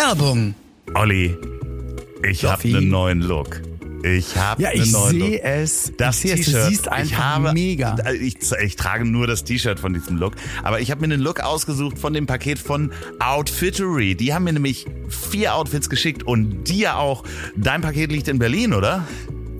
Werbung. Olli, ich habe einen neuen Look. Ich habe Ja, einen ich neuen sehe Look. es. Das ich sehe es. Du siehst ich einfach habe, mega. Ich, ich trage nur das T-Shirt von diesem Look. Aber ich habe mir einen Look ausgesucht von dem Paket von Outfittery. Die haben mir nämlich vier Outfits geschickt und dir auch. Dein Paket liegt in Berlin, oder?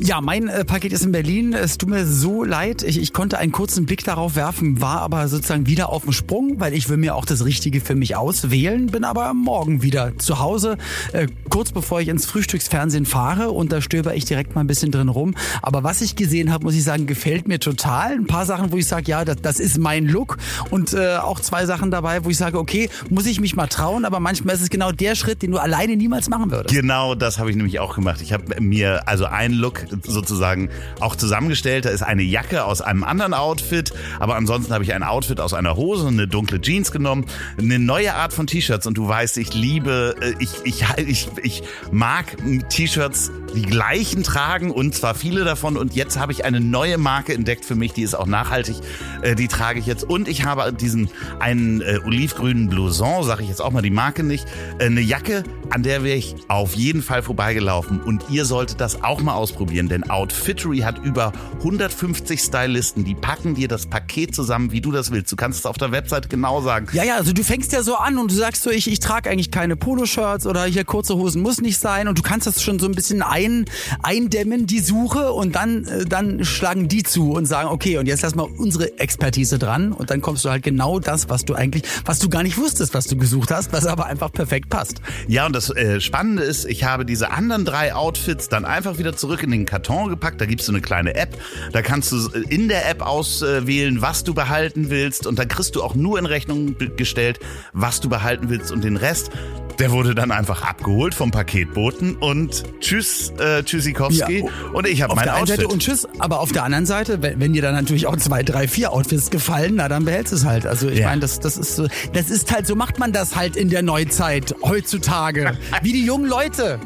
Ja, mein äh, Paket ist in Berlin. Es tut mir so leid. Ich, ich konnte einen kurzen Blick darauf werfen, war aber sozusagen wieder auf dem Sprung, weil ich will mir auch das Richtige für mich auswählen, bin aber morgen wieder zu Hause, äh, kurz bevor ich ins Frühstücksfernsehen fahre und da stöber ich direkt mal ein bisschen drin rum. Aber was ich gesehen habe, muss ich sagen, gefällt mir total. Ein paar Sachen, wo ich sage, ja, das, das ist mein Look und äh, auch zwei Sachen dabei, wo ich sage, okay, muss ich mich mal trauen, aber manchmal ist es genau der Schritt, den du alleine niemals machen würdest. Genau, das habe ich nämlich auch gemacht. Ich habe mir also einen Look sozusagen auch zusammengestellt. Da ist eine Jacke aus einem anderen Outfit, aber ansonsten habe ich ein Outfit aus einer Hose, eine dunkle Jeans genommen, eine neue Art von T-Shirts. Und du weißt, ich liebe, äh, ich, ich, ich, ich mag T-Shirts die gleichen tragen und zwar viele davon. Und jetzt habe ich eine neue Marke entdeckt für mich, die ist auch nachhaltig, äh, die trage ich jetzt. Und ich habe diesen einen äh, olivgrünen Blouson, sage ich jetzt auch mal die Marke nicht, eine Jacke, an der wäre ich auf jeden Fall vorbeigelaufen und ihr solltet das auch mal ausprobieren, denn Outfittery hat über 150 Stylisten, die packen dir das Paket zusammen, wie du das willst. Du kannst es auf der Website genau sagen. Ja, ja, also du fängst ja so an und du sagst so, ich, ich trage eigentlich keine Poloshirts oder hier kurze Hosen muss nicht sein und du kannst das schon so ein bisschen ein, eindämmen, die Suche und dann, äh, dann schlagen die zu und sagen, okay, und jetzt lass mal unsere Expertise dran und dann kommst du halt genau das, was du eigentlich, was du gar nicht wusstest, was du gesucht hast, was aber einfach perfekt passt. Ja, und das äh, Spannende ist, ich habe diese anderen drei Outfits dann einfach wieder zurück in den Karton gepackt. Da gibt's so eine kleine App. Da kannst du äh, in der App auswählen, was du behalten willst. Und dann kriegst du auch nur in Rechnung gestellt, was du behalten willst. Und den Rest, der wurde dann einfach abgeholt vom Paketboten. Und tschüss, äh, Tschüssikowski. Ja, und ich habe mein der Outfit. Seite und tschüss, aber auf der anderen Seite, wenn, wenn dir dann natürlich auch zwei, drei, vier Outfits gefallen, na dann behältst du es halt. Also ich Ja. meine, das, das ist so, das ist halt, so macht man das halt in der Neuzeit heutzutage. Wie die jungen Leute.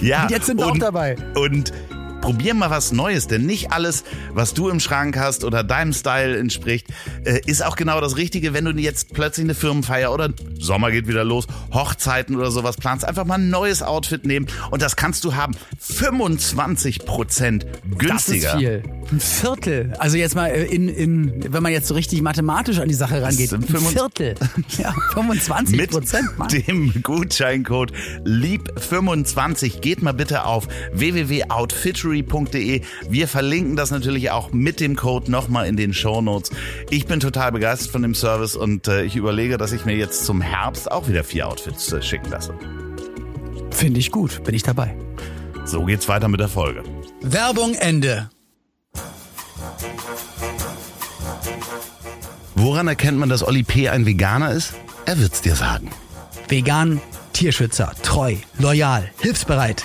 Ja, Und jetzt sind wir auch dabei. Und probier mal was Neues, denn nicht alles, was du im Schrank hast oder deinem Style entspricht, äh, ist auch genau das Richtige, wenn du jetzt plötzlich eine Firmenfeier oder Sommer geht wieder los, Hochzeiten oder sowas planst. Einfach mal ein neues Outfit nehmen und das kannst du haben 25 Prozent günstiger. Das ist viel. Ein Viertel. Also jetzt mal äh, in, in, wenn man jetzt so richtig mathematisch an die Sache rangeht. Ein 25 Viertel. Ja, 25 Mit Prozent, Mann. dem Gutscheincode LIEB25 geht mal bitte auf www.outfittery.de. Wir verlinken das natürlich auch mit dem Code nochmal in den Shownotes. Ich bin total begeistert von dem Service und äh, ich überlege, dass ich mir jetzt zum Herbst auch wieder vier Outfits äh, schicken lasse. Finde ich gut. Bin ich dabei. So geht's weiter mit der Folge. Werbung Ende. Woran erkennt man, dass Olli P. ein Veganer ist? Er wird's dir sagen. Vegan, Tierschützer, treu, loyal, hilfsbereit.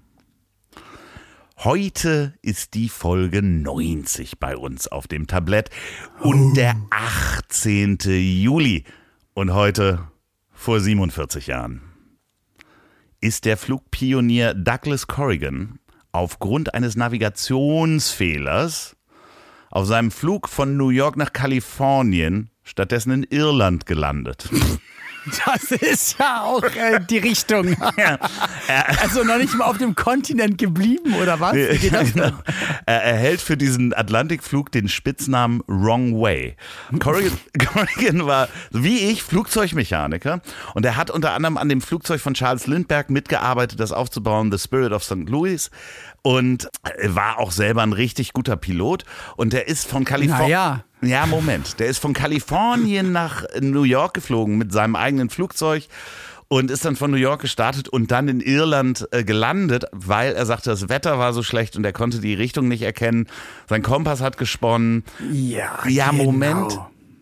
Heute ist die Folge 90 bei uns auf dem Tablett und der 18. Juli. Und heute vor 47 Jahren ist der Flugpionier Douglas Corrigan aufgrund eines Navigationsfehlers auf seinem Flug von New York nach Kalifornien stattdessen in Irland gelandet. Das ist ja auch äh, die Richtung. also noch nicht mal auf dem Kontinent geblieben, oder was? Das denn? Er erhält für diesen Atlantikflug den Spitznamen Wrong Way. Corrigan, Corrigan war, wie ich, Flugzeugmechaniker und er hat unter anderem an dem Flugzeug von Charles Lindbergh mitgearbeitet, das aufzubauen, The Spirit of St. Louis und war auch selber ein richtig guter Pilot und der ist von Kalifornien. Naja. Ja, Moment. Der ist von Kalifornien nach New York geflogen mit seinem eigenen Flugzeug und ist dann von New York gestartet und dann in Irland äh, gelandet, weil er sagte, das Wetter war so schlecht und er konnte die Richtung nicht erkennen. Sein Kompass hat gesponnen. Ja, Ja, genau. Moment.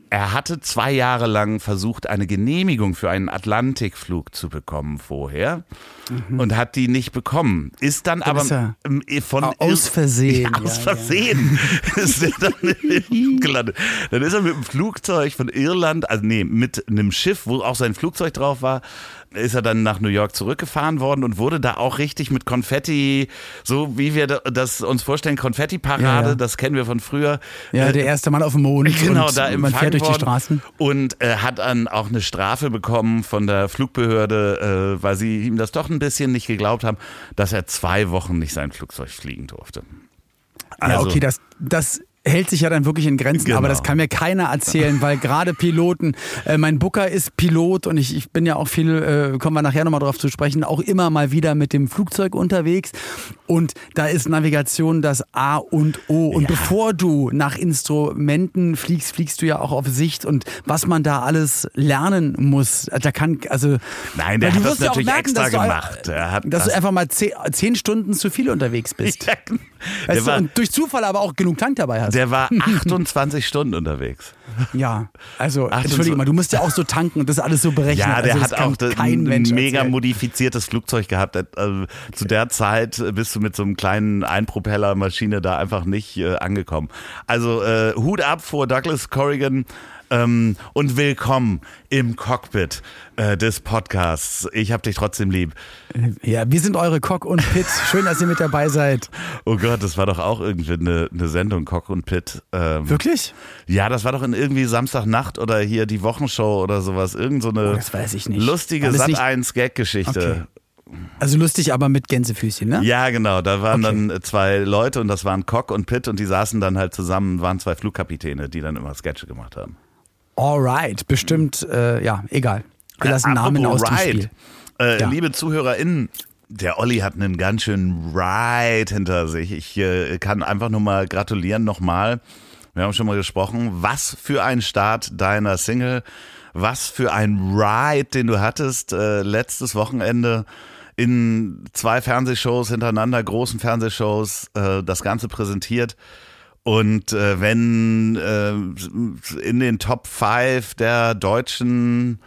Er hatte zwei Jahre lang versucht, eine Genehmigung für einen Atlantikflug zu bekommen vorher mhm. und hat die nicht bekommen. Ist dann aber ja ähm, von aus Versehen. Ja, aus Versehen ja. ist er dann gelandet. Dann ist er mit dem Flugzeug von Irland, also nee, mit einem Schiff, wo auch sein Flugzeug drauf war, ist er dann nach New York zurückgefahren worden und wurde da auch richtig mit Konfetti, so wie wir das uns vorstellen, Konfetti-Parade, ja, ja. das kennen wir von früher. Ja, äh, der erste Mann auf dem Mond. Genau, da im man fährt durch die Straßen. Und äh, hat dann auch eine Strafe bekommen von der Flugbehörde, äh, weil sie ihm das doch ein bisschen nicht geglaubt haben, dass er zwei Wochen nicht sein Flugzeug fliegen durfte. Also, ja, okay, das, das hält sich ja dann wirklich in Grenzen, genau. aber das kann mir keiner erzählen, weil gerade Piloten, äh, mein Booker ist Pilot und ich, ich bin ja auch viel, äh, kommen wir nachher nochmal drauf zu sprechen, auch immer mal wieder mit dem Flugzeug unterwegs und da ist Navigation das A und O und ja. bevor du nach Instrumenten fliegst, fliegst du ja auch auf Sicht und was man da alles lernen muss, da kann, also... Nein, der hat das natürlich merken, extra gemacht. Du, dass das du einfach mal zehn, zehn, Stunden zu viel unterwegs bist. Ja, weißt du, und durch Zufall aber auch genug Tank dabei hast. Der war 28 Stunden unterwegs. Ja, also entschuldige mal, du musst ja auch so tanken und das alles so berechnen. Ja, der also, hat auch ein mega modifiziertes Flugzeug gehabt. Also, zu der Zeit bist du mit so einem kleinen Einpropellermaschine da einfach nicht äh, angekommen. Also äh, Hut ab vor Douglas Corrigan. Ähm, und willkommen im Cockpit äh, des Podcasts. Ich hab dich trotzdem lieb. Ja, wir sind eure Cock und Pit. Schön, dass ihr mit dabei seid. Oh Gott, das war doch auch irgendwie eine, eine Sendung, Cock und Pit. Ähm, Wirklich? Ja, das war doch in irgendwie Samstagnacht oder hier die Wochenshow oder sowas. Irgend so eine oh, lustige Sat1-Gag-Geschichte. Okay. Also lustig, aber mit Gänsefüßchen, ne? Ja, genau. Da waren okay. dann zwei Leute und das waren Cock und Pitt und die saßen dann halt zusammen, waren zwei Flugkapitäne, die dann immer Sketche gemacht haben. Alright, bestimmt, äh, ja, egal. Wir lassen Namen aus dem Spiel. Äh, ja. Liebe ZuhörerInnen, der Olli hat einen ganz schönen Ride hinter sich. Ich äh, kann einfach nur mal gratulieren nochmal. Wir haben schon mal gesprochen. Was für ein Start deiner Single. Was für ein Ride, den du hattest äh, letztes Wochenende in zwei Fernsehshows hintereinander, großen Fernsehshows, äh, das Ganze präsentiert. Und äh, wenn äh, in den Top 5 der deutschen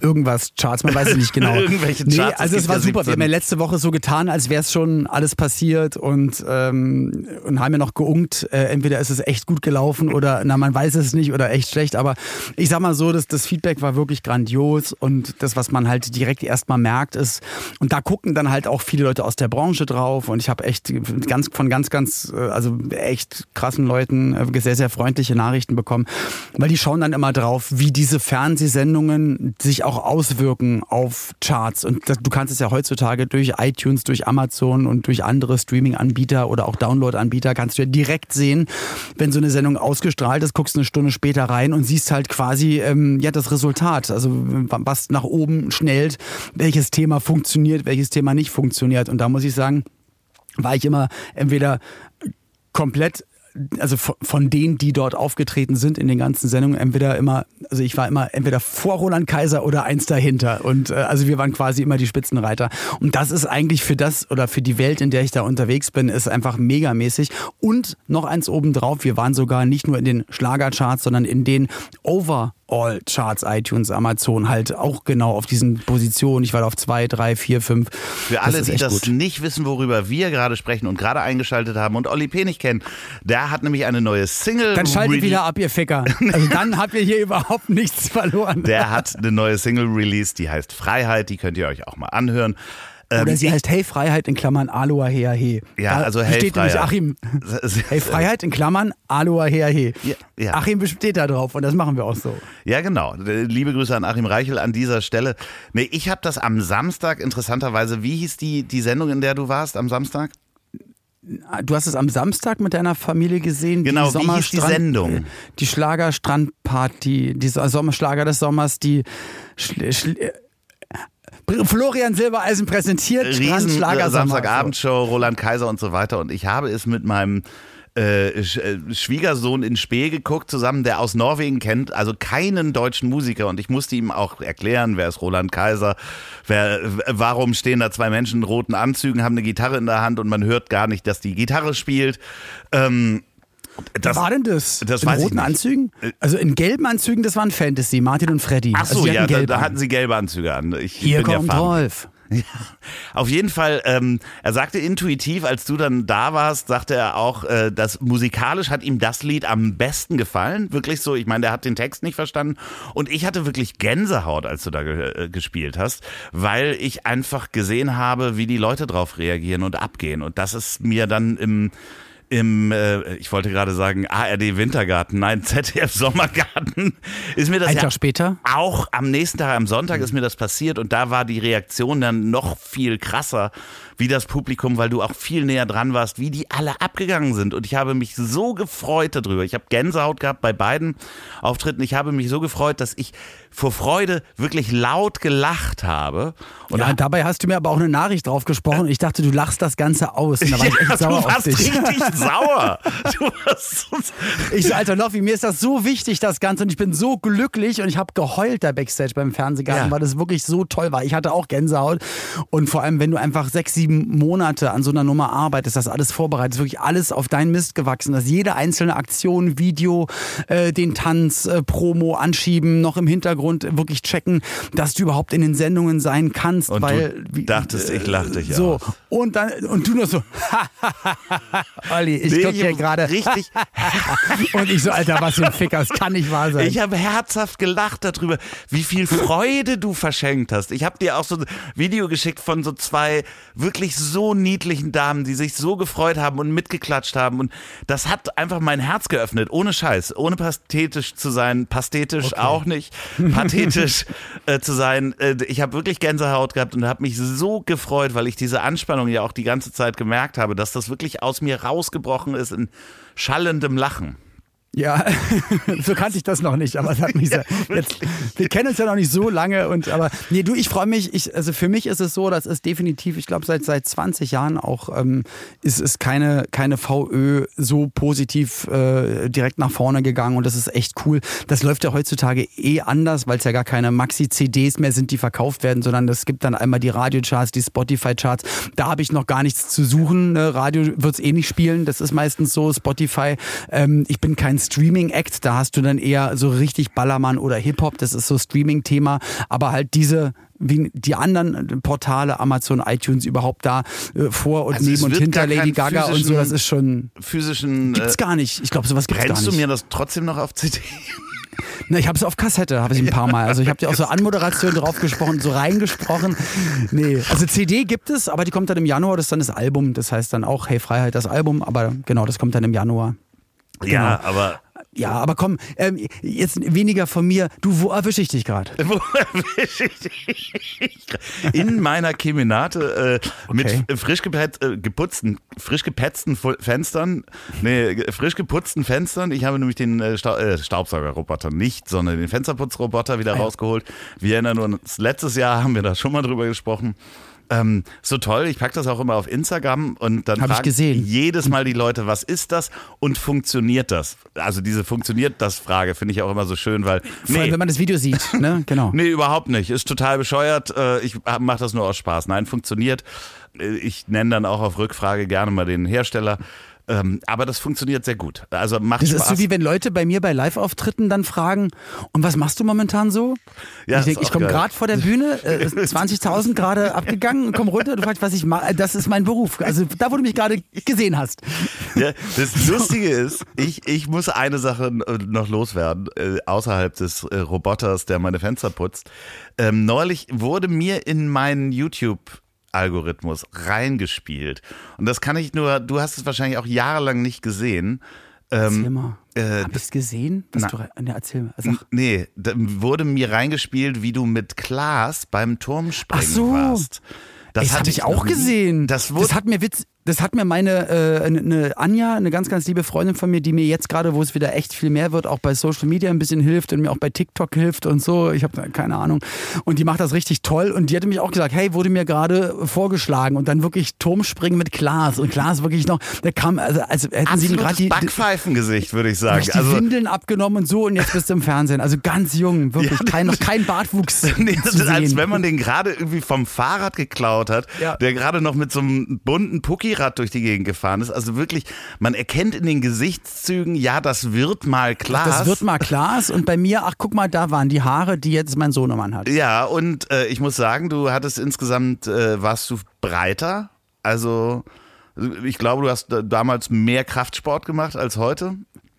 irgendwas Charts, man weiß es nicht genau. Irgendwelche Charts. Nee, also es war super. 17. Wir haben ja letzte Woche so getan, als wäre es schon alles passiert und, ähm, und haben ja noch geungt, äh, entweder ist es echt gut gelaufen oder na, man weiß es nicht oder echt schlecht. Aber ich sag mal so, dass das Feedback war wirklich grandios und das, was man halt direkt erstmal merkt, ist, und da gucken dann halt auch viele Leute aus der Branche drauf und ich habe echt ganz von ganz, ganz, äh, also echt krassen Leuten äh, sehr, sehr freundliche Nachrichten bekommen, weil die schauen dann immer drauf, wie diese Fernsehsendungen sich auch auswirken auf Charts. Und das, du kannst es ja heutzutage durch iTunes, durch Amazon und durch andere Streaming-Anbieter oder auch Download-Anbieter kannst du ja direkt sehen, wenn so eine Sendung ausgestrahlt ist, guckst eine Stunde später rein und siehst halt quasi ähm, ja das Resultat. Also was nach oben schnellt, welches Thema funktioniert, welches Thema nicht funktioniert. Und da muss ich sagen, war ich immer entweder komplett also von denen, die dort aufgetreten sind in den ganzen Sendungen, entweder immer, also ich war immer entweder vor Roland Kaiser oder eins dahinter. Und äh, also wir waren quasi immer die Spitzenreiter. Und das ist eigentlich für das oder für die Welt, in der ich da unterwegs bin, ist einfach megamäßig. Und noch eins obendrauf, wir waren sogar nicht nur in den Schlagercharts, sondern in den Over All Charts, iTunes, Amazon halt auch genau auf diesen Positionen. Ich war auf zwei, drei, vier, fünf. Für alle, die das gut. nicht wissen, worüber wir gerade sprechen und gerade eingeschaltet haben und Olli P. nicht kennen, der hat nämlich eine neue Single. Dann schaltet wieder ab, ihr Ficker. Also dann habt ihr hier überhaupt nichts verloren. Der hat eine neue Single released, die heißt Freiheit, die könnt ihr euch auch mal anhören. Oder ähm, sie heißt Hey Freiheit in Klammern Aloha Hea He. Ja, also Hey steht Freiheit. Achim. Hey Freiheit in Klammern Aloha Hea He. Ja, ja. Achim besteht da drauf und das machen wir auch so. Ja, genau. Liebe Grüße an Achim Reichel an dieser Stelle. Nee, ich habe das am Samstag interessanterweise, wie hieß die, die Sendung, in der du warst am Samstag? Du hast es am Samstag mit deiner Familie gesehen. Genau, die wie hieß die Sendung? Die Schlagerstrandparty, die Sommerschlager des Sommers, die Schl Schl Florian Silbereisen präsentiert. Riesen Samstagabendshow, Roland Kaiser und so weiter. Und ich habe es mit meinem äh, äh, Schwiegersohn in Spee geguckt zusammen, der aus Norwegen kennt, also keinen deutschen Musiker und ich musste ihm auch erklären, wer ist Roland Kaiser, wer, warum stehen da zwei Menschen in roten Anzügen, haben eine Gitarre in der Hand und man hört gar nicht, dass die Gitarre spielt. Ähm, Was war denn das? das in roten nicht. Äh, Anzügen? Also in gelben Anzügen, das waren Fantasy, Martin und Freddy. Ach also so, die ja, da, da hatten sie gelbe Anzüge an. Ich Hier kommt ja. Rolf. Ja, auf jeden Fall, ähm, er sagte intuitiv, als du dann da warst, sagte er auch, äh, dass musikalisch hat ihm das Lied am besten gefallen. Wirklich so, ich meine, der hat den Text nicht verstanden. Und ich hatte wirklich Gänsehaut, als du da ge äh, gespielt hast, weil ich einfach gesehen habe, wie die Leute drauf reagieren und abgehen. Und das ist mir dann im im, äh, ich wollte gerade sagen, ARD Wintergarten, nein, ZDF Sommergarten, ist mir das Ein ja Tag später? auch am nächsten Tag, am Sonntag ist mir das passiert und da war die Reaktion dann noch viel krasser, wie das Publikum, weil du auch viel näher dran warst, wie die alle abgegangen sind. Und ich habe mich so gefreut darüber. Ich habe Gänsehaut gehabt bei beiden Auftritten. Ich habe mich so gefreut, dass ich vor Freude wirklich laut gelacht habe. Und ja, dabei hast du mir aber auch eine Nachricht drauf gesprochen. Ich dachte, du lachst das Ganze aus. Und da war ich echt ja, sauer du auf warst dich. richtig sauer. Du warst so Ich so, Alter Loffi, mir ist das so wichtig, das Ganze. Und ich bin so glücklich und ich habe geheult da Backstage beim Fernsehgarten, Ja. weil das wirklich so toll war. Ich hatte auch Gänsehaut. Und vor allem, wenn du einfach sechs, sieben Monate an so einer Nummer arbeitest, das alles vorbereitet, ist wirklich alles auf deinen Mist gewachsen. Dass jede einzelne Aktion, Video, äh, den Tanz, äh, Promo anschieben, noch im Hintergrund wirklich checken, dass du überhaupt in den Sendungen sein kannst. Und weil, du dachtest, ich lach dich So, aus. und dann, und du nur so, Olli, ich Nee, guck hier gerade. Richtig. Und ich so, Alter, was für ein Ficker, das kann nicht wahr sein. Ich habe herzhaft gelacht darüber, wie viel Freude du verschenkt hast. Ich habe dir auch so ein Video geschickt von so zwei wirklich so niedlichen Damen, die sich so gefreut haben und mitgeklatscht haben. Und das hat einfach mein Herz geöffnet, ohne Scheiß, ohne pathetisch zu sein, pathetisch auch nicht, pathetisch äh, zu sein. Äh, ich habe wirklich Gänsehaut gehabt und habe mich so gefreut, weil ich diese Anspannung ja auch die ganze Zeit gemerkt habe, dass das wirklich aus mir rausgebrochen ist in schallendem Lachen. Ja, so kannte ich das noch nicht, aber es hat mich sehr, jetzt, wir kennen uns ja noch nicht so lange und aber nee, du, ich freue mich, ich, also für mich ist es so, das ist definitiv, ich glaube seit seit 20 Jahren auch ähm, ist es keine keine VÖ so positiv äh, direkt nach vorne gegangen und das ist echt cool. Das läuft ja heutzutage eh anders, weil es ja gar keine Maxi-CDs mehr sind, die verkauft werden, sondern es gibt dann einmal die Radiocharts, die Spotify-Charts. Da habe ich noch gar nichts zu suchen. Ne? Radio wird's eh nicht spielen, das ist meistens so. Spotify. Ähm, ich bin kein Streaming-Act, da hast du dann eher so richtig Ballermann oder Hip-Hop, das ist so Streaming-Thema, aber halt diese wie die anderen Portale, Amazon, iTunes überhaupt da äh, vor und Also neben und hinter Lady Gaga und so, das ist schon Physischen. gibt's äh, gar nicht. Ich glaube, sowas gibt's gar Brennst nicht. du mir das trotzdem noch auf CD? Na, ich habe es auf Kassette, habe ich ein paar Mal. Also ich habe dir auch so Anmoderation drauf gesprochen, so reingesprochen. Nee, also CD gibt es, aber die kommt dann im Januar, das ist dann das Album. Das heißt dann auch Hey Freiheit, das Album, aber genau, das kommt dann im Januar. Ja, Genau. aber Ja, aber komm, ähm, jetzt weniger von mir. Du, wo erwische ich dich gerade? wo erwische ich dich? In meiner Kemenate äh, Okay. mit frisch gepet, äh, geputzten, frisch gepetzten Fenstern, nee, frisch geputzten Fenstern. Ich habe nämlich den äh, Stau äh, Staubsaugerroboter nicht, sondern den Fensterputzroboter wieder Ah ja. rausgeholt. Wir erinnern uns, letztes Jahr haben wir da schon mal drüber gesprochen. Ähm, so toll, ich packe das auch immer auf Instagram und dann Hab ich jedes Mal die Leute, was ist das und funktioniert das? Also diese funktioniert das Frage finde ich auch immer so schön, weil Vor allem, wenn man das Video sieht, ne? Genau. Nee, überhaupt nicht. Ist total bescheuert. Äh, Ich mache das nur aus Spaß. Nein, funktioniert. Äh, Ich nenne dann auch auf Rückfrage gerne mal den Hersteller. Ähm, Aber das funktioniert sehr gut. Also macht Das Spaß. ist so wie wenn Leute bei mir bei Live-Auftritten dann fragen, und was machst du momentan so? Ja, ich ist denk, auch ich komme gerade vor der Bühne, äh, 20.000 gerade abgegangen, komm runter, du fragst, was ich mache. Das ist mein Beruf. Also da, wo du mich gerade gesehen hast. Ja, das Lustige ist, ich, ich muss eine Sache äh, noch loswerden, äh, außerhalb des äh, Roboters, der meine Fenster putzt. Ähm, neulich wurde mir in meinen YouTube Algorithmus reingespielt. Und das kann ich nur, du hast es wahrscheinlich auch jahrelang nicht gesehen. Erzähl mal. äh, Hab ich's gesehen? Was na- du, ne, erzähl mal. Sag. Nee, da wurde mir reingespielt, wie du mit Klaas beim Turmspringen Ach so. warst. Das Das hatte habe ich auch nie. gesehen. Das wurde hat mir Witz, das hat mir meine äh, eine Anja, eine ganz ganz liebe Freundin von mir, die mir jetzt gerade, wo es wieder echt viel mehr wird, auch bei Social Media ein bisschen hilft und mir auch bei TikTok hilft und so. Ich habe keine Ahnung. Und die macht das richtig toll und die hatte mich auch gesagt, hey, wurde mir gerade vorgeschlagen und dann wirklich Turmspringen mit Klaas und Klaas wirklich noch, der kam also als hätten sie ihm gerade absolutes die, Backpfeifengesicht, würde ich sagen. die Also Windeln abgenommen und so und jetzt bist du im Fernsehen. Also ganz jung, wirklich kein, noch kein Bartwuchs Nee, das ist, als wenn man den gerade irgendwie vom Fahrrad geklaut hat, Ja. der gerade noch mit so einem bunten Pucki Drehrad durch die Gegend gefahren ist. Also wirklich, man erkennt in den Gesichtszügen, ja, das wird mal Glas. Das wird mal Glas und bei mir, ach guck mal, da waren die Haare, die jetzt mein Sohnemann hat. Ja, und äh, ich muss sagen, du hattest insgesamt, äh, warst du breiter. Also ich glaube, du hast damals mehr Kraftsport gemacht als heute.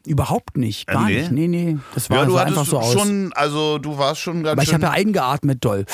Überhaupt nicht, gar nee? nicht. Nee, nee, das war Ja, hattest einfach so aus. schon, also du warst schon ganz aber ich habe ja eingeatmet doll.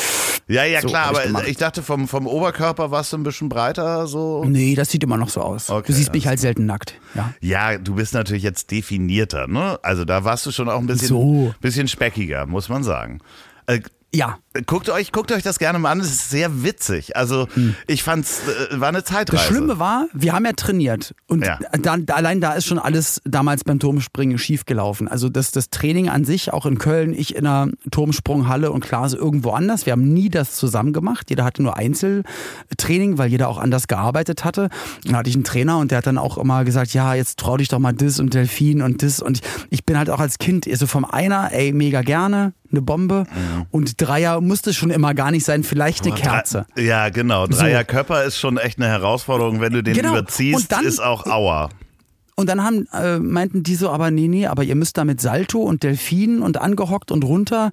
ja, ja, so klar, ich aber gemacht. ich dachte, vom, vom Oberkörper warst du ein bisschen breiter, so. Nee, das sieht immer noch so aus. Okay, du siehst mich halt selten nackt. Ja. Ja, du bist natürlich jetzt definierter, ne? Also da warst du schon auch ein bisschen, So. bisschen speckiger, muss man sagen. Äh, Ja, guckt euch, guckt euch das gerne mal an, es ist sehr witzig. Also ich fand's, äh, war eine Zeitreise. Hm. Das Schlimme war, wir haben ja trainiert und Ja. dann, allein da ist schon alles damals beim Turmspringen schief gelaufen. Also das, das Training an sich, auch in Köln, ich in einer Turmsprunghalle und Klaas irgendwo anders. Wir haben nie das zusammen gemacht. Jeder hatte nur Einzeltraining, weil jeder auch anders gearbeitet hatte. Dann hatte ich einen Trainer und der hat dann auch immer gesagt, ja, jetzt trau dich doch mal das und Delfin und das. Und ich, bin halt auch als Kind so vom Einer, ey, mega gerne, eine Bombe. Und Dreier musste schon immer gar nicht sein, vielleicht eine Kerze. Drei- Ja, genau. Dreier Körper ist schon echt eine Herausforderung. Wenn du den Genau. überziehst, dann- ist auch Aua. Und dann haben, äh, meinten die so, aber nee, nee, aber ihr müsst da mit Salto und Delfin und angehockt und runter.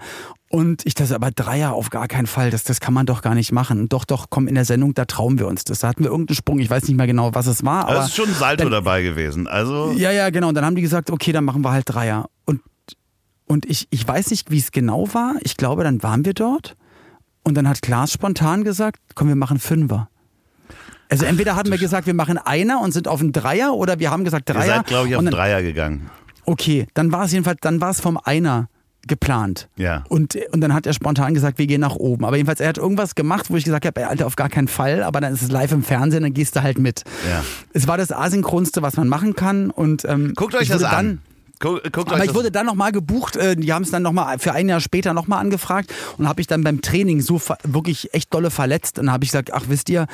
Und ich dachte, aber Dreier auf gar keinen Fall, das, das kann man doch gar nicht machen. Doch, doch, komm, in der Sendung, da trauen wir uns das. Da hatten wir irgendeinen Sprung, ich weiß nicht mehr genau, was es war. Aber Es ist schon ein Salto dann, dabei gewesen. Also Ja, ja, genau. Und dann haben die gesagt, okay, dann machen wir halt Dreier. Und, und ich, ich weiß nicht, wie es genau war. Ich glaube, dann waren wir dort. Und dann hat Klaas spontan gesagt, komm, wir machen Fünfer. Also entweder hatten wir gesagt, wir machen Einer und sind auf einen Dreier oder wir haben gesagt ihr Dreier. seid, glaube ich, auf dann, Dreier gegangen. Okay, dann war es jedenfalls, dann war es vom Einer geplant. Ja. Und, und dann hat er spontan gesagt, wir gehen nach oben. Aber jedenfalls, er hat irgendwas gemacht, wo ich gesagt habe, Alter, auf gar keinen Fall, aber dann ist es live im Fernsehen, dann gehst du halt mit. Ja. Es war das asynchronste, was man machen kann. Und ähm, Guckt euch das an. dann, Guckt, aber ich wurde dann nochmal gebucht, äh, die haben es dann nochmal für ein Jahr später nochmal angefragt und habe ich dann beim Training so wirklich echt dolle verletzt und habe ich gesagt, ach wisst ihr,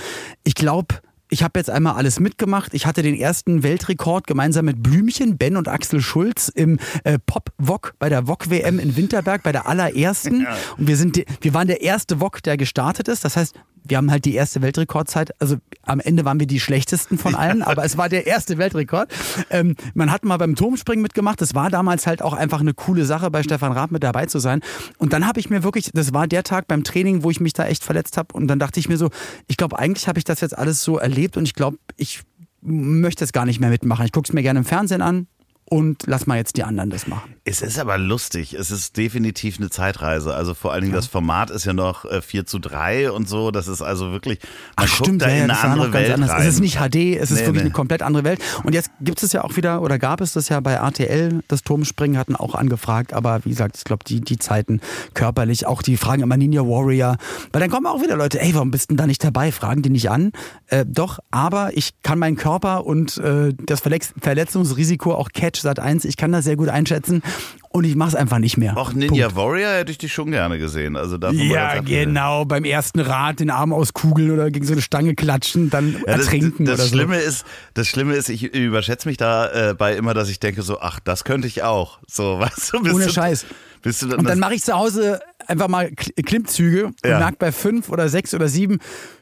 ich glaube, ich habe jetzt einmal alles mitgemacht. Ich hatte den ersten Weltrekord gemeinsam mit Blümchen, Ben und Axel Schulz im äh, Pop-Wok bei der Wok-WM in Winterberg, bei der allerersten. Und wir, sind die, wir waren der erste Wok, der gestartet ist. Das heißt, wir haben halt die erste Weltrekordzeit. Also am Ende waren wir die schlechtesten von allen, aber es war der erste Weltrekord. Ähm, man hat mal beim Turmspringen mitgemacht. Das war damals halt auch einfach eine coole Sache, bei Stefan Raab mit dabei zu sein. Und dann habe ich mir wirklich, das war der Tag beim Training, wo ich mich da echt verletzt habe. Und dann dachte ich mir so, ich glaube, eigentlich habe ich das jetzt alles so erlebt und ich glaube, ich möchte es gar nicht mehr mitmachen. Ich gucke es mir gerne im Fernsehen an und lass mal jetzt die anderen das machen. Es ist aber lustig. Es ist definitiv eine Zeitreise. Also vor allen Dingen das Format ist ja noch äh, 4 zu 3 und so. Das ist also wirklich, man Ach stimmt, da ja, in ja, eine andere Welt anders. rein. Es ist nicht HD, es ist Nee, wirklich nee. eine komplett andere Welt. Und jetzt gibt es ja auch wieder, oder gab es das ja bei RTL, das Turmspringen hatten auch angefragt, aber wie gesagt, ich glaube, die, die Zeiten körperlich, auch die fragen immer Ninja Warrior. Weil dann kommen auch wieder Leute, ey, warum bist du denn da nicht dabei? Fragen die nicht an. Äh, doch, aber ich kann meinen Körper und äh, das Verletz Verletzungsrisiko, auch Catch Sat 1, ich kann das sehr gut einschätzen und ich mache es einfach nicht mehr. Auch Ninja Punkt. Warrior hätte ich dich schon gerne gesehen. Also Ja, genau. Beim ersten Rad den Arm auskugeln oder gegen so eine Stange klatschen, dann Ja, das, ertrinken das oder so. Schlimme ist, das Schlimme ist, ich überschätze mich da äh, bei immer, dass ich denke so, ach, das könnte ich auch. So, weißt du, bist Ohne du, Scheiß. Bist du Und dann das- mache ich zu Hause einfach mal Kl- Klimmzüge und Ja. merke bei fünf oder sechs oder sieben,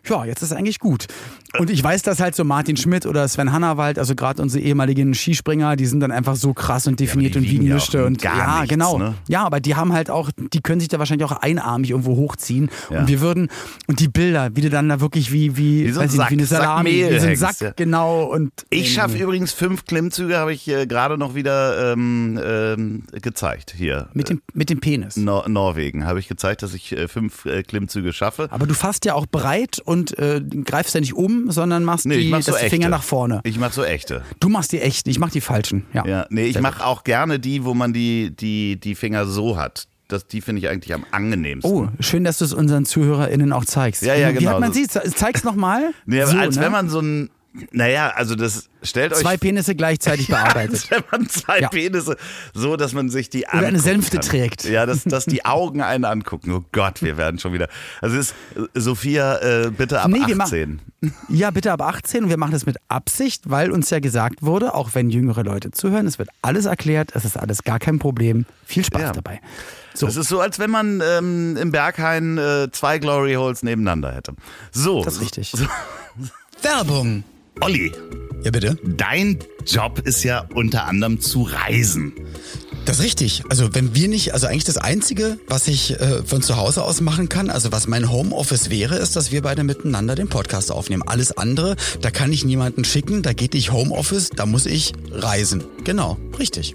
ja, jetzt ist eigentlich gut. Und ich weiß, dass halt so Martin Schmidt oder Sven Hannawald, also gerade unsere ehemaligen Skispringer, die sind dann einfach so krass und definiert die und wiegen wiegen ja Und gar ja, nichts, genau. ne? Ja, aber die haben halt auch, die können sich da wahrscheinlich auch einarmig irgendwo hochziehen. Ja. Und wir würden, und die Bilder, wie du dann da wirklich wie, wie, Wie so ein ich nicht, wie eine Sack- Sack Salami, Mehl wie so ein Sack, ja. genau. Und Ich schaffe übrigens fünf Klimmzüge, habe ich äh, gerade noch wieder ähm, ähm, gezeigt hier. mit dem, mit dem Penis. Nor Norwegen habe ich gezeigt, dass ich äh, fünf äh, Klimmzüge schaffe. Aber du fasst ja auch breit und äh, greifst ja nicht um, sondern machst Nee, die, mach so das. Finger nach vorne. Ich mache so echte. Du machst die echten, ich mach die falschen. Ja. Ja, nee, ich mache auch gerne die, wo man die, die, die Finger so hat. Das, die finde ich eigentlich am angenehmsten. Oh, schön, dass du es unseren ZuhörerInnen auch zeigst. Ja, ja, Wie genau. hat man sie? Zeig's nochmal. nee, so, als ne? wenn man so ein, naja, also das stellt euch Zwei Penisse gleichzeitig bearbeitet. wenn man zwei Ja. Penisse so, dass man sich die Oder eine Sänfte kann. trägt. Ja, dass, dass die Augen einen angucken. Oh Gott, wir werden schon wieder. Also es ist Sophia, äh, bitte ab Nee, wir ma- 18. Ja, bitte ab 18 und wir machen das mit Absicht, weil uns ja gesagt wurde, auch wenn jüngere Leute zuhören, es wird alles erklärt, es ist alles gar kein Problem. Viel Spaß Ja. dabei. So, Das ist so, als wenn man ähm, im Berghain äh, zwei Glory Holes nebeneinander hätte. So. das ist richtig. So, Werbung. Olli. Ja, bitte. Dein Job ist ja unter anderem zu reisen. Das ist richtig. Also wenn wir nicht, also eigentlich das Einzige, was ich äh, von zu Hause aus machen kann, also was mein Homeoffice wäre, ist, dass wir beide miteinander den Podcast aufnehmen. Alles andere, da kann ich niemanden schicken, da geht nicht Homeoffice, da muss ich reisen. Genau, richtig.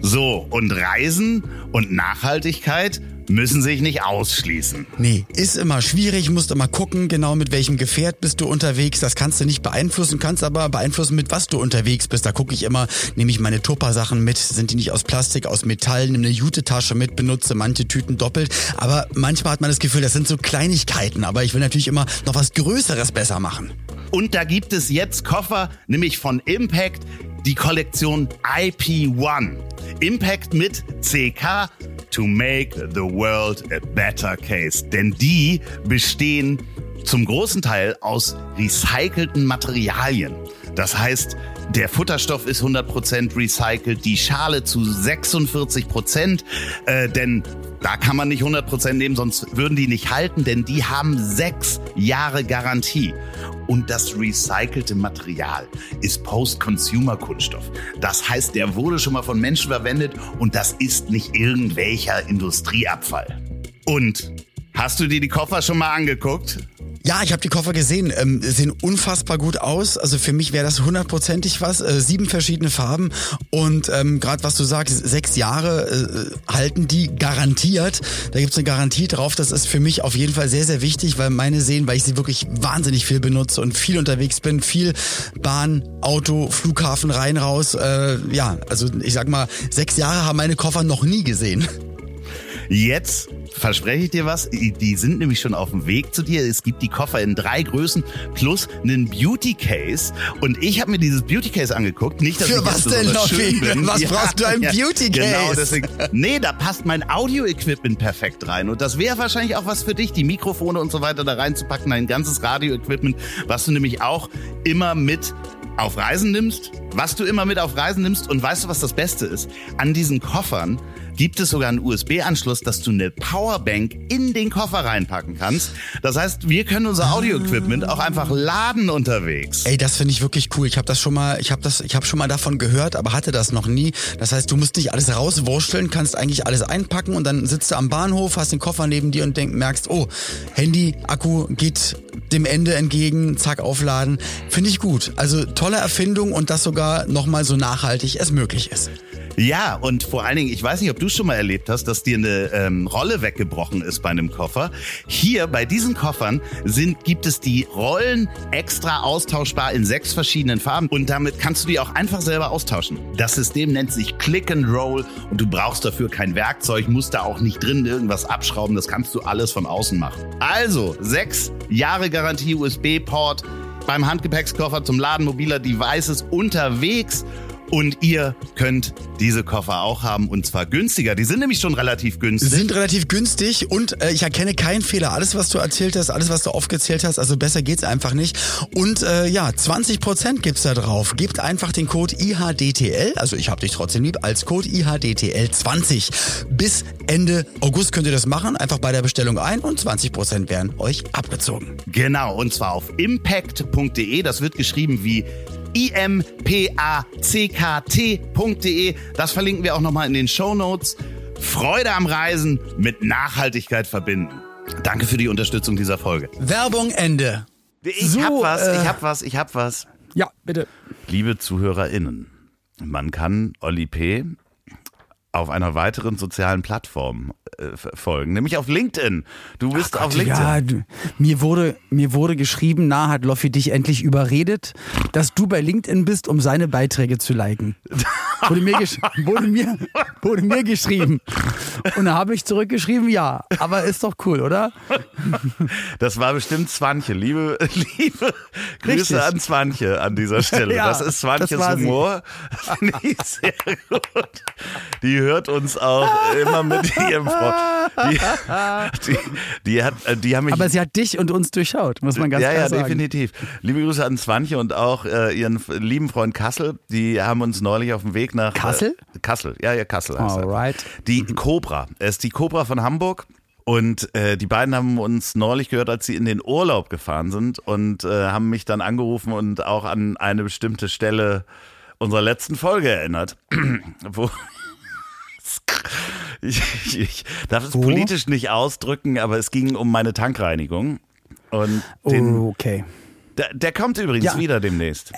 So, und Reisen und Nachhaltigkeit müssen sich nicht ausschließen. Nee, ist immer schwierig, musst immer gucken, genau mit welchem Gefährt bist du unterwegs. Das kannst du nicht beeinflussen, kannst aber beeinflussen, mit was du unterwegs bist. Da gucke ich immer, nehme ich meine Tupper-Sachen mit, sind die nicht aus Plastik, aus Metall, nehme eine Jute-Tasche mit, benutze manche Tüten doppelt. Aber manchmal hat man das Gefühl, das sind so Kleinigkeiten, aber ich will natürlich immer noch was Größeres besser machen. Und da gibt es jetzt Koffer, nämlich von Impact, die Kollektion IP1. Impact mit CK to make the world a better case. Denn die bestehen zum großen Teil aus recycelten Materialien. Das heißt, der Futterstoff ist 100% recycelt, die Schale zu 46%, äh, denn da kann man nicht 100% nehmen, sonst würden die nicht halten, denn die haben sechs Jahre Garantie. Und das recycelte Material ist Post-Consumer-Kunststoff. Das heißt, der wurde schon mal von Menschen verwendet und das ist nicht irgendwelcher Industrieabfall. Und hast du dir die Koffer schon mal angeguckt? Ja, ich habe die Koffer gesehen, ähm, sehen unfassbar gut aus. Also für mich wäre das hundertprozentig was. Äh, sieben verschiedene Farben und ähm, gerade was du sagst, sechs Jahre äh, halten die garantiert. Da gibt's eine Garantie drauf. Das ist für mich auf jeden Fall sehr, sehr wichtig, weil meine sehen, weil ich sie wirklich wahnsinnig viel benutze und viel unterwegs bin, viel Bahn, Auto, Flughafen rein, raus. Äh, ja, also ich sag mal, sechs Jahre haben meine Koffer noch nie gesehen. Jetzt verspreche ich dir was. Die sind nämlich schon auf dem Weg zu dir. Es gibt die Koffer in drei Größen plus einen Beauty Case. Und ich habe mir dieses Beauty Case angeguckt. Nicht, dass Für ich was denn, schön bin. Was ja, brauchst du ein ja, Beauty Case? Genau, deswegen. Nee, da passt mein Audio-Equipment perfekt rein. Und das wäre wahrscheinlich auch was für dich, die Mikrofone und so weiter da reinzupacken, dein ganzes Radio-Equipment, was du nämlich auch immer mit auf Reisen nimmst, was du immer mit auf Reisen nimmst und weißt du, was das Beste ist? An diesen Koffern gibt es sogar einen USB-Anschluss, dass du eine Powerbank in den Koffer reinpacken kannst. Das heißt, wir können unser Audio-Equipment auch einfach laden unterwegs. Ey, das finde ich wirklich cool. Ich habe das schon mal, ich habe das, ich habe schon mal davon gehört, aber hatte das noch nie. Das heißt, du musst nicht alles rauswursteln, kannst eigentlich alles einpacken und dann sitzt du am Bahnhof, hast den Koffer neben dir und denk, merkst, oh, Handy, Akku geht dem Ende entgegen, zack, aufladen. Finde ich gut. Also tolle Erfindung und das sogar nochmal so nachhaltig es möglich ist. Ja, und vor allen Dingen, ich weiß nicht, ob du schon mal erlebt hast, dass dir eine ähm, Rolle weggebrochen ist bei einem Koffer. Hier bei diesen Koffern sind, gibt es die Rollen extra austauschbar in sechs verschiedenen Farben und damit kannst du die auch einfach selber austauschen. Das System nennt sich Click and Roll und du brauchst dafür kein Werkzeug, musst da auch nicht drin irgendwas abschrauben, das kannst du alles von außen machen. Also, sechs Jahre Garantie USB-Port beim Handgepäckskoffer zum Laden mobiler Devices unterwegs und ihr könnt diese Koffer auch haben und zwar günstiger. Die sind nämlich schon relativ günstig. Sind relativ günstig und äh, ich erkenne keinen Fehler. Alles, was du erzählt hast, alles, was du aufgezählt hast, also besser geht's einfach nicht. Und äh, ja, 20% gibt's da drauf. Gebt einfach den Code IHDTL, also ich hab dich trotzdem lieb, als Code IHDTL 20. Bis Ende August könnt ihr das machen. Einfach bei der Bestellung ein und 20% werden euch abgezogen. Genau, und zwar auf impact.de. Das wird geschrieben wie impackt.de. Das verlinken wir auch nochmal in den Show Notes. Freude am Reisen mit Nachhaltigkeit verbinden. Danke für die Unterstützung dieser Folge. Werbung Ende. Ich so, hab was, äh, ich hab was, ich hab was. Ja, bitte. Liebe ZuhörerInnen, man kann Oli P. auf einer weiteren sozialen Plattform äh, folgen, nämlich auf LinkedIn. Du bist Gott, auf LinkedIn. Ja, du, mir wurde mir wurde geschrieben, na hat Loffi dich endlich überredet, dass du bei LinkedIn bist, um seine Beiträge zu liken. Wurde mir, wurde mir, wurde mir geschrieben. Und da habe ich zurückgeschrieben, ja. Aber ist doch cool, oder? Das war bestimmt Zwanche. Liebe, liebe Grüße Richtig. an Zwanche an dieser Stelle. Ja, das ist Zwanches das Humor. Finde ich sehr gut. Die hört uns auch immer mit ihrem Freund. Die, die, die, hat, die haben mich, Aber sie hat dich und uns durchschaut, muss man ganz ja, klar ja, sagen. Ja, definitiv. Liebe Grüße an Zwanche und auch äh, ihren lieben Freund Kassel. Die haben uns neulich auf dem Weg nach Kassel? Äh, Kassel, ja, ja, Kassel. Alright. Die Cobra. Es ist die Cobra von Hamburg. Und äh, die beiden haben uns neulich gehört, als sie in den Urlaub gefahren sind und äh, haben mich dann angerufen und auch an eine bestimmte Stelle unserer letzten Folge erinnert, wo ich, ich, ich darf es Wo? politisch nicht ausdrücken, aber es ging um meine Tankreinigung. Und den, Oh, okay. der, der kommt übrigens Ja. wieder demnächst.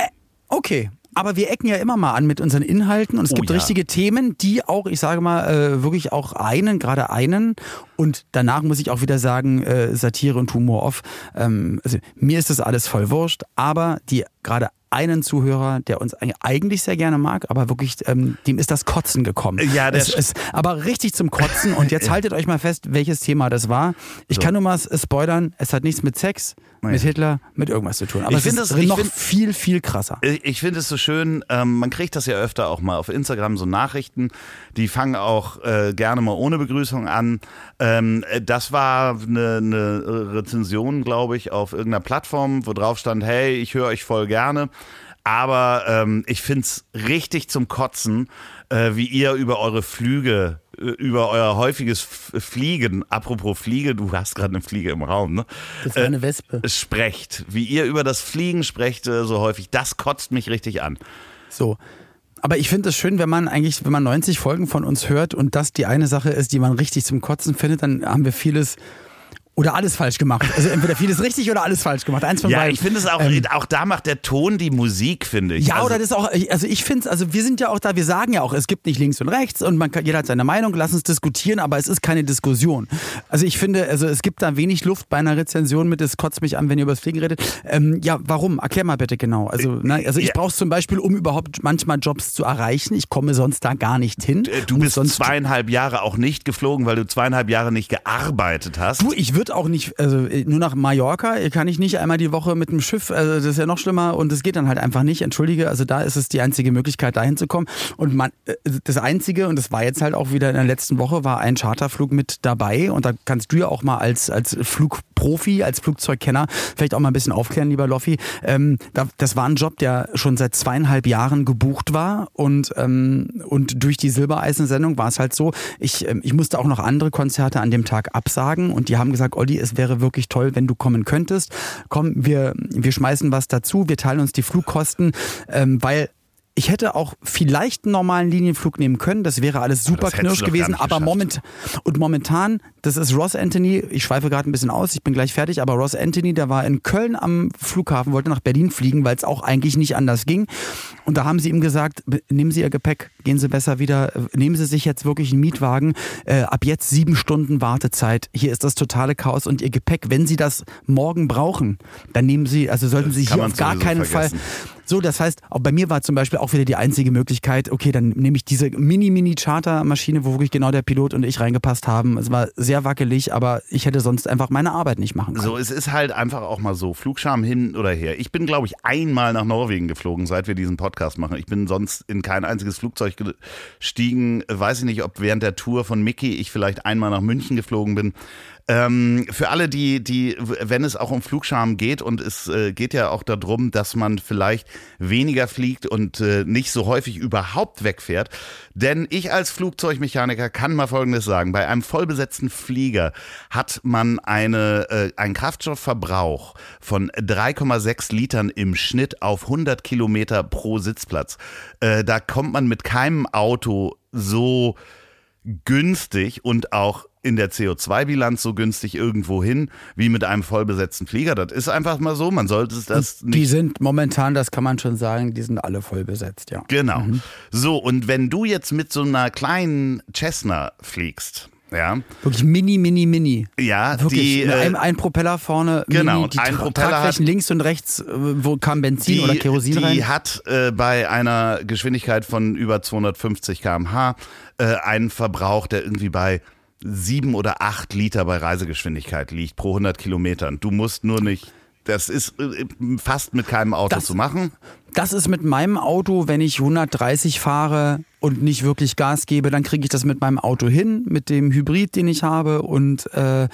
Okay. Aber wir ecken ja immer mal an mit unseren Inhalten und es Oh gibt ja. richtige Themen, die auch, ich sage mal, äh, wirklich auch einen, gerade einen und danach muss ich auch wieder sagen, äh, Satire und Humor off. Ähm, also mir ist das alles voll wurscht, aber die gerade einen Zuhörer, der uns eigentlich sehr gerne mag, aber wirklich, ähm, dem ist das Kotzen gekommen. Ja, es, es, aber richtig zum Kotzen und jetzt haltet euch mal fest, welches Thema das war. Ich So. kann nur mal spoilern, es hat nichts mit Sex, mit Hitler, mit irgendwas zu tun. Aber Ich es ist das- noch find- viel, viel krasser. Ich ich finde es so schön, ähm, man kriegt das ja öfter auch mal auf Instagram, so Nachrichten, die fangen auch äh, gerne mal ohne Begrüßung an. Ähm, äh, das war eine, eine Rezension, glaube ich, auf irgendeiner Plattform, wo drauf stand, hey, ich höre euch voll gerne. Aber ähm, ich finde es richtig zum Kotzen, äh, wie ihr über eure Flüge, äh, über euer häufiges Fliegen, apropos Fliege, du hast gerade eine Fliege im Raum, ne? Das war eine Wespe. sprecht, wie ihr über das Fliegen sprecht äh, so häufig, das kotzt mich richtig an. So. Aber ich finde es schön, wenn man eigentlich, wenn man 90 Folgen von uns hört und das die eine Sache ist, die man richtig zum Kotzen findet, dann haben wir vieles oder alles falsch gemacht. Also entweder vieles richtig oder alles falsch gemacht. Eins von Ja, beiden. ich finde es auch, Ähm, auch da macht der Ton die Musik, finde ich. Ja, also, oder das auch, also ich finde es, also wir sind ja auch da, wir sagen ja auch, es gibt nicht links und rechts und man kann, jeder hat seine Meinung, lass uns diskutieren, aber es ist keine Diskussion. Also ich finde, also es gibt da wenig Luft bei einer Rezension mit, es kotzt mich an, wenn ihr über das Fliegen redet. Ähm, ja, warum? Erklär mal bitte genau. Also, ne, also ich Ja. brauche zum Beispiel, um überhaupt manchmal Jobs zu erreichen, ich komme sonst da gar nicht hin. Äh, Du bist sonst zweieinhalb Jahre auch nicht geflogen, weil du zweieinhalb Jahre nicht gearbeitet hast. Du, ich würde auch nicht, also äh, nur nach Mallorca kann ich nicht einmal die Woche mit dem Schiff, also das ist ja noch schlimmer und das geht dann halt einfach nicht, entschuldige, also da ist es die einzige Möglichkeit, dahin zu kommen. Und man, äh, das Einzige, und das war jetzt halt auch wieder in der letzten Woche, war ein Charterflug mit dabei und da kannst du ja auch mal als, als Flugprofi, als Flugzeugkenner vielleicht auch mal ein bisschen aufklären, lieber Loffi. Ähm, da, das war ein Job, der schon seit zweieinhalb Jahren gebucht war und, ähm, und durch die Silbereisen-Sendung war es halt so, ich, ähm, ich musste auch noch andere Konzerte an dem Tag absagen und die haben gesagt, Olli, es wäre wirklich toll, wenn du kommen könntest. Komm, wir, wir schmeißen was dazu, wir teilen uns die Flugkosten, ähm, weil ich hätte auch vielleicht einen normalen Linienflug nehmen können, das wäre alles super knirsch gewesen, aber moment und momentan, das ist Ross Anthony, ich schweife gerade ein bisschen aus, ich bin gleich fertig, aber Ross Anthony, der war in Köln am Flughafen, wollte nach Berlin fliegen, weil es auch eigentlich nicht anders ging. Und da haben sie ihm gesagt, "B- nehmen Sie Ihr Gepäck, gehen Sie besser wieder, äh, nehmen Sie sich jetzt wirklich einen Mietwagen, äh, ab jetzt sieben Stunden Wartezeit, hier ist das totale Chaos und Ihr Gepäck, wenn Sie das morgen brauchen, dann nehmen Sie, also sollten Das Sie hier auf gar keinen vergessen. Fall so, das heißt, auch bei mir war zum Beispiel auch wieder die einzige Möglichkeit, okay, dann nehme ich diese Mini-Mini-Charter-Maschine, wo wirklich genau der Pilot und ich reingepasst haben. Es war sehr wackelig, aber ich hätte sonst einfach meine Arbeit nicht machen können. So, es ist halt einfach auch mal so, Flugscham hin oder her. Ich bin, glaube ich, einmal nach Norwegen geflogen, seit wir diesen Podcast machen. Ich bin sonst in kein einziges Flugzeug gestiegen. Weiß ich nicht, ob während der Tour von Mickey ich vielleicht einmal nach München geflogen bin. Ähm, für alle, die, die, wenn es auch um Flugscham geht und es äh, geht ja auch darum, dass man vielleicht weniger fliegt und äh, nicht so häufig überhaupt wegfährt. Denn ich als Flugzeugmechaniker kann mal Folgendes sagen. Bei einem vollbesetzten Flieger hat man eine, äh, einen Kraftstoffverbrauch von 3,6 Litern im Schnitt auf 100 Kilometer pro Sitzplatz. Äh, da kommt man mit keinem Auto so günstig und auch in der CO2-Bilanz so günstig irgendwo hin wie mit einem vollbesetzten Flieger. Das ist einfach mal so. Man sollte das die nicht. sind momentan, das kann man schon sagen, die sind alle voll besetzt, ja. Genau. So, und wenn du jetzt mit so einer kleinen Cessna fliegst, ja, Wirklich mini, mini, mini. ja, Wirklich, die. mit äh, einem, ein Propeller vorne, genau, mini, die ein Tra- Propeller Tragflächen hat- links und rechts, äh, wo kam Benzin oder Kerosin die rein. hat äh, bei einer Geschwindigkeit von über 250 km/h äh, einen Verbrauch, der irgendwie bei sieben oder acht Liter bei Reisegeschwindigkeit liegt pro 100 Kilometern. Du musst nur nicht, das ist äh, fast mit keinem Auto Das- zu machen. Das ist mit meinem Auto, wenn ich 130 fahre und nicht wirklich Gas gebe, dann kriege ich das mit meinem Auto hin, mit dem Hybrid, den ich habe und äh,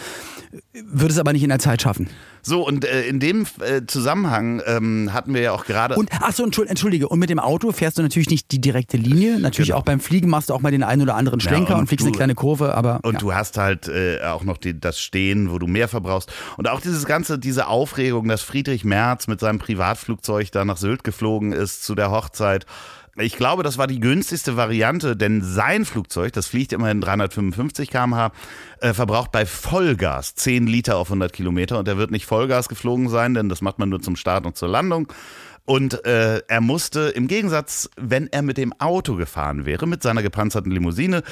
würde es aber nicht in der Zeit schaffen. So, und äh, in dem äh, Zusammenhang ähm, hatten wir ja auch gerade. Und achso, entschuldige, und mit dem Auto fährst du natürlich nicht die direkte Linie. Natürlich genau. auch beim Fliegen machst du auch mal den einen oder anderen Schlenker ja, und, und, fliegst du, eine kleine Kurve, aber. Und ja. du hast halt äh, auch noch die, das Stehen, wo du mehr verbrauchst. Und auch dieses ganze, diese Aufregung, dass Friedrich Merz mit seinem Privatflugzeug da nach Sylt geflogen ist zu der Hochzeit. Ich glaube, das war die günstigste Variante, denn sein Flugzeug, das fliegt immerhin 355 km/h, äh, verbraucht bei Vollgas 10 Liter auf 100 Kilometer und er wird nicht Vollgas geflogen sein, denn das macht man nur zum Start und zur Landung. Und äh, er musste im Gegensatz, wenn er mit dem Auto gefahren wäre, mit seiner gepanzerten Limousine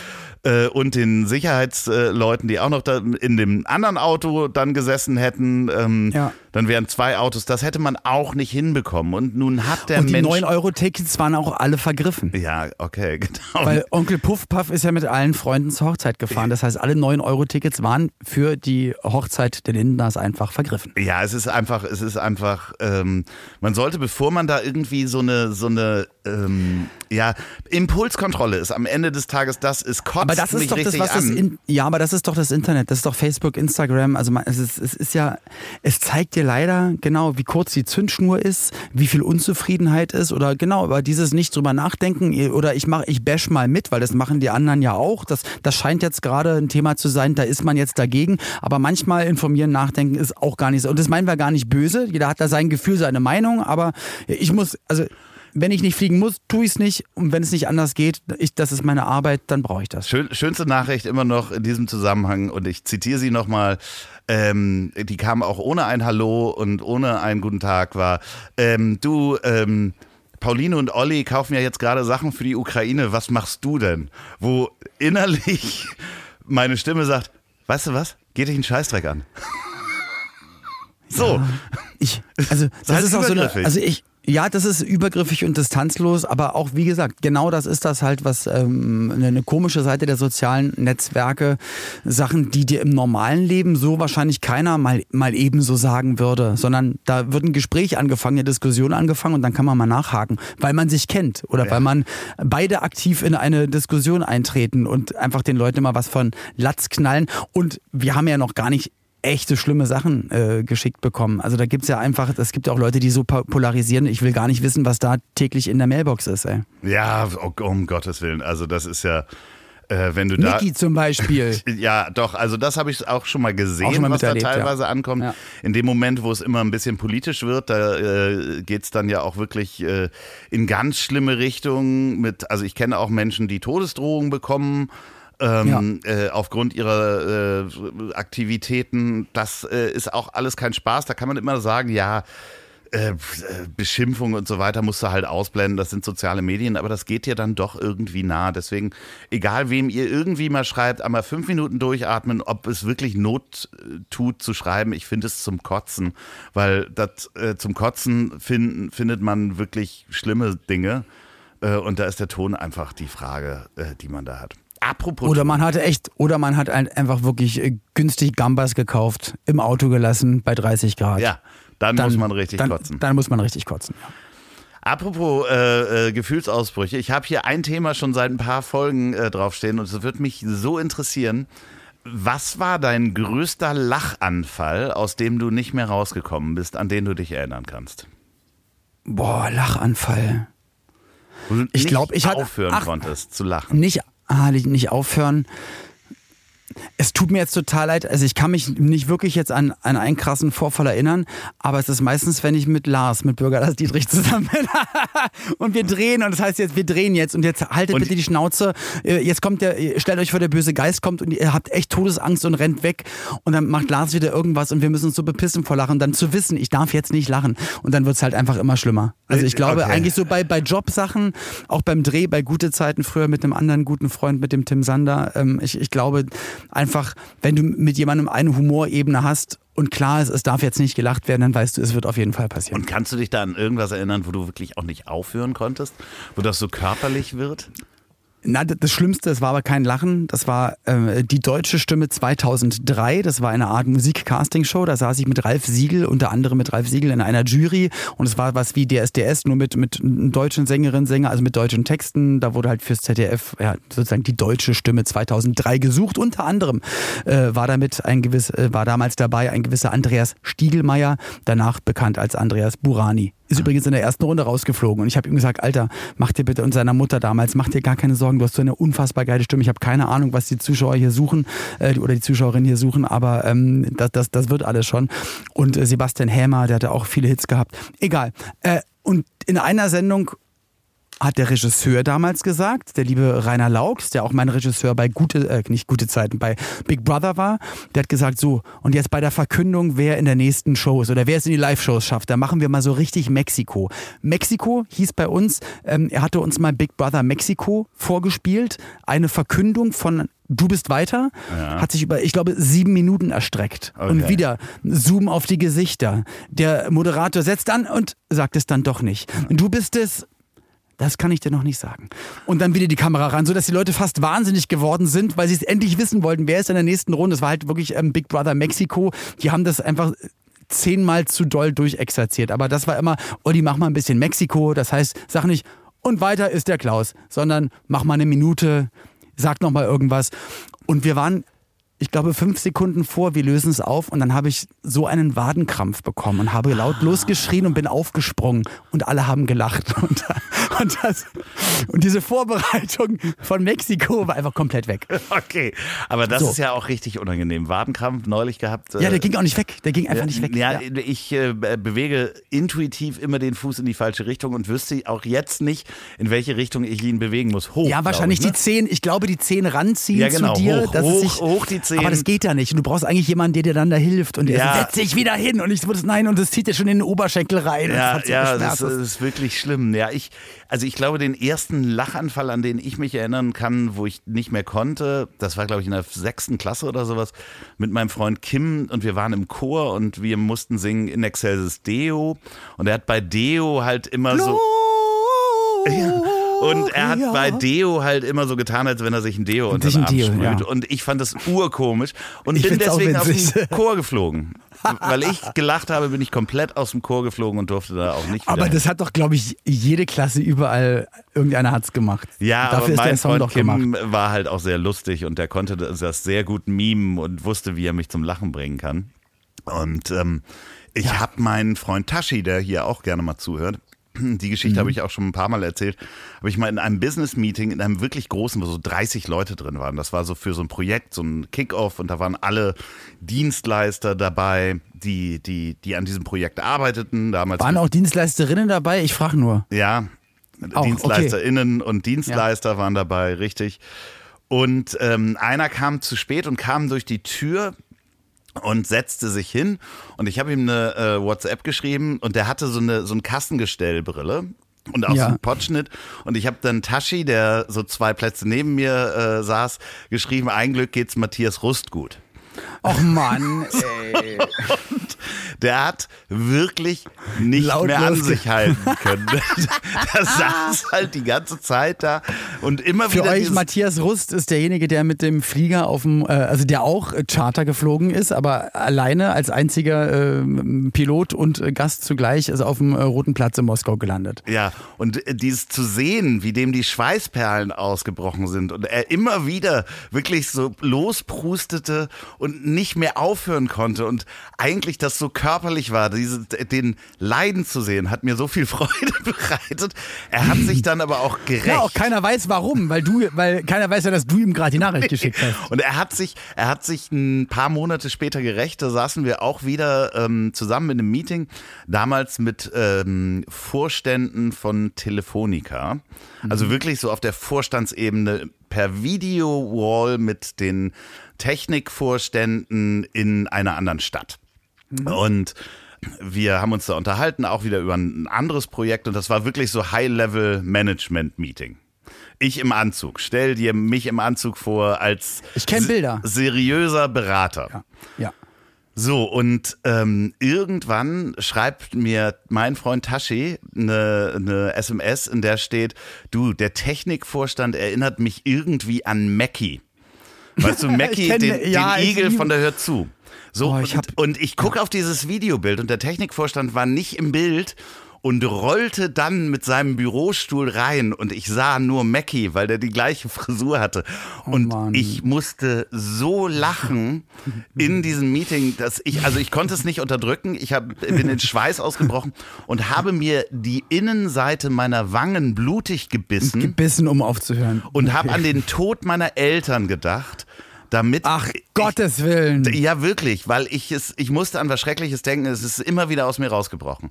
äh, und den Sicherheitsleuten, die auch noch in dem anderen Auto dann gesessen hätten, ähm, ja. dann wären zwei Autos. Das hätte man auch nicht hinbekommen. Und nun hat der und die Mensch. Die 9-Euro-Tickets waren auch alle vergriffen. Ja, okay, genau. Weil Onkel Puffpuff ist ja mit allen Freunden zur Hochzeit gefahren. Das heißt, alle 9-Euro-Tickets waren für die Hochzeit der Lindners einfach vergriffen. Ja, es ist einfach, es ist einfach, ähm, man sollte, bevor man da irgendwie so eine, so eine ähm, ja, Impulskontrolle ist am Ende des Tages, das ist kotzt Aber das ist doch das, was das in, ja, aber das ist doch das Internet, das ist doch Facebook, Instagram, also man, es, ist, es ist ja, es zeigt dir leider genau, wie kurz die Zündschnur ist, wie viel Unzufriedenheit ist oder genau, über dieses nicht drüber nachdenken oder ich mache, ich bash mal mit, weil das machen die anderen ja auch, das, das scheint jetzt gerade ein Thema zu sein, da ist man jetzt dagegen, aber manchmal informieren, nachdenken ist auch gar nicht so. Und das meinen wir gar nicht böse, jeder hat da sein Gefühl, seine Meinung, aber ich muss, also wenn ich nicht fliegen muss, tue ich es nicht. Und wenn es nicht anders geht, ich, das ist meine Arbeit, dann brauche ich das. Schön, schönste Nachricht immer noch in diesem Zusammenhang, und ich zitiere sie nochmal, ähm, die kam auch ohne ein Hallo und ohne einen guten Tag, war, ähm, du, ähm, Pauline und Olli kaufen ja jetzt gerade Sachen für die Ukraine, was machst du denn? Wo innerlich meine Stimme sagt, weißt du was, geht dich einen Scheißdreck an. so. Ja, ich, also, das, das ist auch so eine, also ich, ja, das ist übergriffig und distanzlos, aber auch, wie gesagt, genau das ist das halt, was ähm, eine komische Seite der sozialen Netzwerke, Sachen, die dir im normalen Leben so wahrscheinlich keiner mal, mal ebenso sagen würde, sondern da wird ein Gespräch angefangen, eine Diskussion angefangen und dann kann man mal nachhaken, weil man sich kennt oder ja. weil man beide aktiv in eine Diskussion eintreten und einfach den Leuten mal was von Latz knallen. Und wir haben ja noch gar nicht echte schlimme Sachen äh, geschickt bekommen. Also da gibt's ja einfach, es gibt ja auch Leute, die so polarisieren. Ich will gar nicht wissen, was da täglich in der Mailbox ist. Ey. Ja, oh, um Gottes Willen. Also das ist ja, äh, wenn du da. Niki zum Beispiel. ja, doch. Also das habe ich auch schon mal gesehen, schon mal was da teilweise ja. ankommt. Ja. In dem Moment, wo es immer ein bisschen politisch wird, da äh, geht's dann ja auch wirklich äh, in ganz schlimme Richtungen. Mit, also ich kenne auch Menschen, die Todesdrohungen bekommen ähm, ja. äh, aufgrund ihrer äh, Aktivitäten. Das äh, ist auch alles kein Spaß. Da kann man immer sagen, ja, äh, Beschimpfung und so weiter musst du halt ausblenden, das sind soziale Medien, aber das geht dir dann doch irgendwie nah. Deswegen, egal wem ihr irgendwie mal schreibt, einmal fünf Minuten durchatmen, ob es wirklich Not äh, tut zu schreiben, ich finde es zum Kotzen, weil das äh, zum Kotzen finden, findet man wirklich schlimme Dinge. Äh, und da ist der Ton einfach die Frage, äh, die man da hat. Apropos. Oder man hatte echt, oder man hat einfach wirklich äh, günstig Gambas gekauft, im Auto gelassen bei 30 Grad. Ja, dann, dann muss man richtig dann, kotzen. Dann muss man richtig kotzen, ja. Apropos äh, äh, Gefühlsausbrüche, ich habe hier ein Thema schon seit ein paar Folgen äh, draufstehen und es wird mich so interessieren. Was war dein größter Lachanfall, aus dem du nicht mehr rausgekommen bist, an den du dich erinnern kannst? Boah, Lachanfall. Wo du ich glaube, ich hatte aufhören ach, konntest zu lachen. Nicht ah, nicht aufhören. Es tut mir jetzt total leid. Also ich kann mich nicht wirklich jetzt an, an einen krassen Vorfall erinnern, aber es ist meistens, wenn ich mit Lars, mit Bürger Lars Dietrich zusammen bin und wir drehen und das heißt jetzt, wir drehen jetzt und jetzt haltet und bitte die Schnauze. Äh, jetzt kommt der, stellt euch vor, der böse Geist kommt und ihr habt echt Todesangst und rennt weg und dann macht Lars wieder irgendwas und wir müssen uns so bepissen vor Lachen. Dann zu wissen, ich darf jetzt nicht lachen und dann wird es halt einfach immer schlimmer. Also ich glaube okay. eigentlich so bei, bei Jobsachen, auch beim Dreh, bei gute Zeiten früher mit einem anderen guten Freund, mit dem Tim Sander, ähm, ich, ich glaube, einfach, wenn du mit jemandem eine Humorebene hast und klar ist, es darf jetzt nicht gelacht werden, dann weißt du, es wird auf jeden Fall passieren. Und kannst du dich da an irgendwas erinnern, wo du wirklich auch nicht aufhören konntest? Wo das so körperlich wird? Na, das Schlimmste, es war aber kein Lachen. Das war äh, die deutsche Stimme 2003. Das war eine Art Musik-Casting-Show. Da saß ich mit Ralf Siegel, unter anderem mit Ralf Siegel in einer Jury. Und es war was wie DSDS, nur mit, mit deutschen Sängerinnen, Sänger, also mit deutschen Texten. Da wurde halt fürs ZDF ja, sozusagen die deutsche Stimme 2003 gesucht. Unter anderem äh, war damit ein gewiss, äh, war damals dabei ein gewisser Andreas Stiegelmeier, danach bekannt als Andreas Burani. Ist übrigens in der ersten Runde rausgeflogen. Und ich habe ihm gesagt, Alter, mach dir bitte und seiner Mutter damals, mach dir gar keine Sorgen, du hast so eine unfassbar geile Stimme. Ich habe keine Ahnung, was die Zuschauer hier suchen äh, oder die Zuschauerinnen hier suchen, aber ähm, das, das, das wird alles schon. Und äh, Sebastian Hämer, der hatte auch viele Hits gehabt. Egal. Äh, und in einer Sendung hat der Regisseur damals gesagt, der liebe Rainer Laux, der auch mein Regisseur bei gute, äh, nicht gute Zeiten, bei Big Brother war, der hat gesagt, so, und jetzt bei der Verkündung, wer in der nächsten Show ist oder wer es in die Live-Shows schafft, da machen wir mal so richtig Mexiko. Mexiko hieß bei uns, ähm, er hatte uns mal Big Brother Mexiko vorgespielt, eine Verkündung von Du bist weiter, ja. hat sich über, ich glaube, sieben Minuten erstreckt. Okay. Und wieder Zoom auf die Gesichter. Der Moderator setzt an und sagt es dann doch nicht. Du bist es, das kann ich dir noch nicht sagen. Und dann wieder die Kamera ran, sodass die Leute fast wahnsinnig geworden sind, weil sie es endlich wissen wollten, wer ist in der nächsten Runde. Es war halt wirklich ähm, Big Brother Mexiko. Die haben das einfach zehnmal zu doll durchexerziert. Aber das war immer, Olli, mach mal ein bisschen Mexiko. Das heißt, sag nicht, und weiter ist der Klaus, sondern mach mal eine Minute, sag noch mal irgendwas. Und wir waren ich glaube, fünf Sekunden vor, wir lösen es auf und dann habe ich so einen Wadenkrampf bekommen und habe laut ah. losgeschrien und bin aufgesprungen und alle haben gelacht. Und, und, das, und diese Vorbereitung von Mexiko war einfach komplett weg. Okay, aber das so. ist ja auch richtig unangenehm. Wadenkrampf neulich gehabt. Ja, der äh, ging auch nicht weg. Der ging einfach ja, nicht weg. Ja, ja. ich äh, bewege intuitiv immer den Fuß in die falsche Richtung und wüsste auch jetzt nicht, in welche Richtung ich ihn bewegen muss. Hoch. Ja, wahrscheinlich ich, ne? die Zehen, ich glaube, die Zehen ranziehen ja, genau. zu dir. Hoch, hoch, hoch die Zehen sehen. Aber das geht ja nicht. Und du brauchst eigentlich jemanden, der dir dann da hilft und der ja. setzt sich wieder hin und ich würde nein und das zieht dir schon in den Oberschenkel rein. Ja, das, ja das, das, ist wirklich schlimm. Ja, ich, also ich glaube, den ersten Lachanfall, an den ich mich erinnern kann, wo ich nicht mehr konnte, das war, glaube ich, in der sechsten Klasse oder sowas, mit meinem Freund Kim und wir waren im Chor und wir mussten singen In Excelsis Deo und er hat bei Deo halt immer so. Ja. Und er hat bei Deo halt immer so getan, als wenn er sich ein Deo unter den Arm Deo, sprüht. Ja. Und ich fand das urkomisch und ich bin deswegen aus dem Chor geflogen. Weil ich gelacht habe, bin ich komplett aus dem Chor geflogen und durfte da auch nicht Aber das hat doch, glaube ich, jede Klasse überall, irgendeiner hat es gemacht. Ja, Dafür aber mein Freund Kim gemacht. war halt auch sehr lustig und der konnte das sehr gut mimen und wusste, wie er mich zum Lachen bringen kann. Und ähm, ich ja. habe meinen Freund Tashi, der hier auch gerne mal zuhört, die Geschichte mhm. habe ich auch schon ein paar Mal erzählt. Habe ich mal in einem Business-Meeting, in einem wirklich großen, wo so 30 Leute drin waren. Das war so für so ein Projekt, so ein Kick-Off und da waren alle Dienstleister dabei, die, die, die an diesem Projekt arbeiteten. Damals waren auch Dienstleisterinnen dabei? Ich frage nur. Ja, auch, DienstleisterInnen okay. und Dienstleister ja. waren dabei, richtig. Und ähm, einer kam zu spät und kam durch die Tür und setzte sich hin und ich habe ihm eine äh, WhatsApp geschrieben und der hatte so eine so ein Kassengestellbrille und auch ja. so einen Potschnitt und ich habe dann Tashi, der so zwei Plätze neben mir äh, saß, geschrieben, ein Glück geht's Matthias Rust gut. Och Mann, ey. Der hat wirklich nicht Laut mehr an sich halten können. der saß halt die ganze Zeit da und immer Für wieder. Für euch, Matthias Rust ist derjenige, der mit dem Flieger auf dem, äh, also der auch Charter geflogen ist, aber alleine als einziger äh, Pilot und Gast zugleich ist auf dem äh, Roten Platz in Moskau gelandet. Ja, und äh, dieses zu sehen, wie dem die Schweißperlen ausgebrochen sind und er immer wieder wirklich so losprustete und nicht mehr aufhören konnte und eigentlich das so körperlich war, diese, den Leiden zu sehen, hat mir so viel Freude bereitet. Er hat sich dann aber auch gerecht. Ja, auch keiner weiß warum, weil du, weil keiner weiß ja, dass du ihm gerade die Nachricht geschickt hast. Und er hat sich, er hat sich ein paar Monate später gerecht. Da saßen wir auch wieder ähm, zusammen in einem Meeting, damals mit ähm, Vorständen von Telefonica. Also mhm. wirklich so auf der Vorstandsebene per Video-Wall mit den Technikvorständen in einer anderen Stadt. Mhm. Und wir haben uns da unterhalten, auch wieder über ein anderes Projekt und das war wirklich so High-Level-Management-Meeting. Ich im Anzug. Stell dir mich im Anzug vor als ich Bilder. seriöser Berater. Ja. ja. So, und ähm, irgendwann schreibt mir mein Freund Tashi eine, eine SMS, in der steht, du, der Technikvorstand erinnert mich irgendwie an Mackie. Weißt du, Mackie, kenn- den, ja, den Igel von der Hör zu. So, Oh, ich hab- und, und ich gucke auf dieses Videobild und der Technikvorstand war nicht im Bild und rollte dann mit seinem Bürostuhl rein und ich sah nur Mackie, weil der die gleiche Frisur hatte. Und Oh ich musste so lachen in diesem Meeting, dass ich, also ich konnte es nicht unterdrücken. Ich hab, bin in Schweiß ausgebrochen und habe mir die Innenseite meiner Wangen blutig gebissen Gebissen, um aufzuhören. und habe an den Tod meiner Eltern gedacht, damit Ach, Gottes Willen. ja, wirklich, weil ich es, ich musste an was Schreckliches denken, es ist immer wieder aus mir rausgebrochen.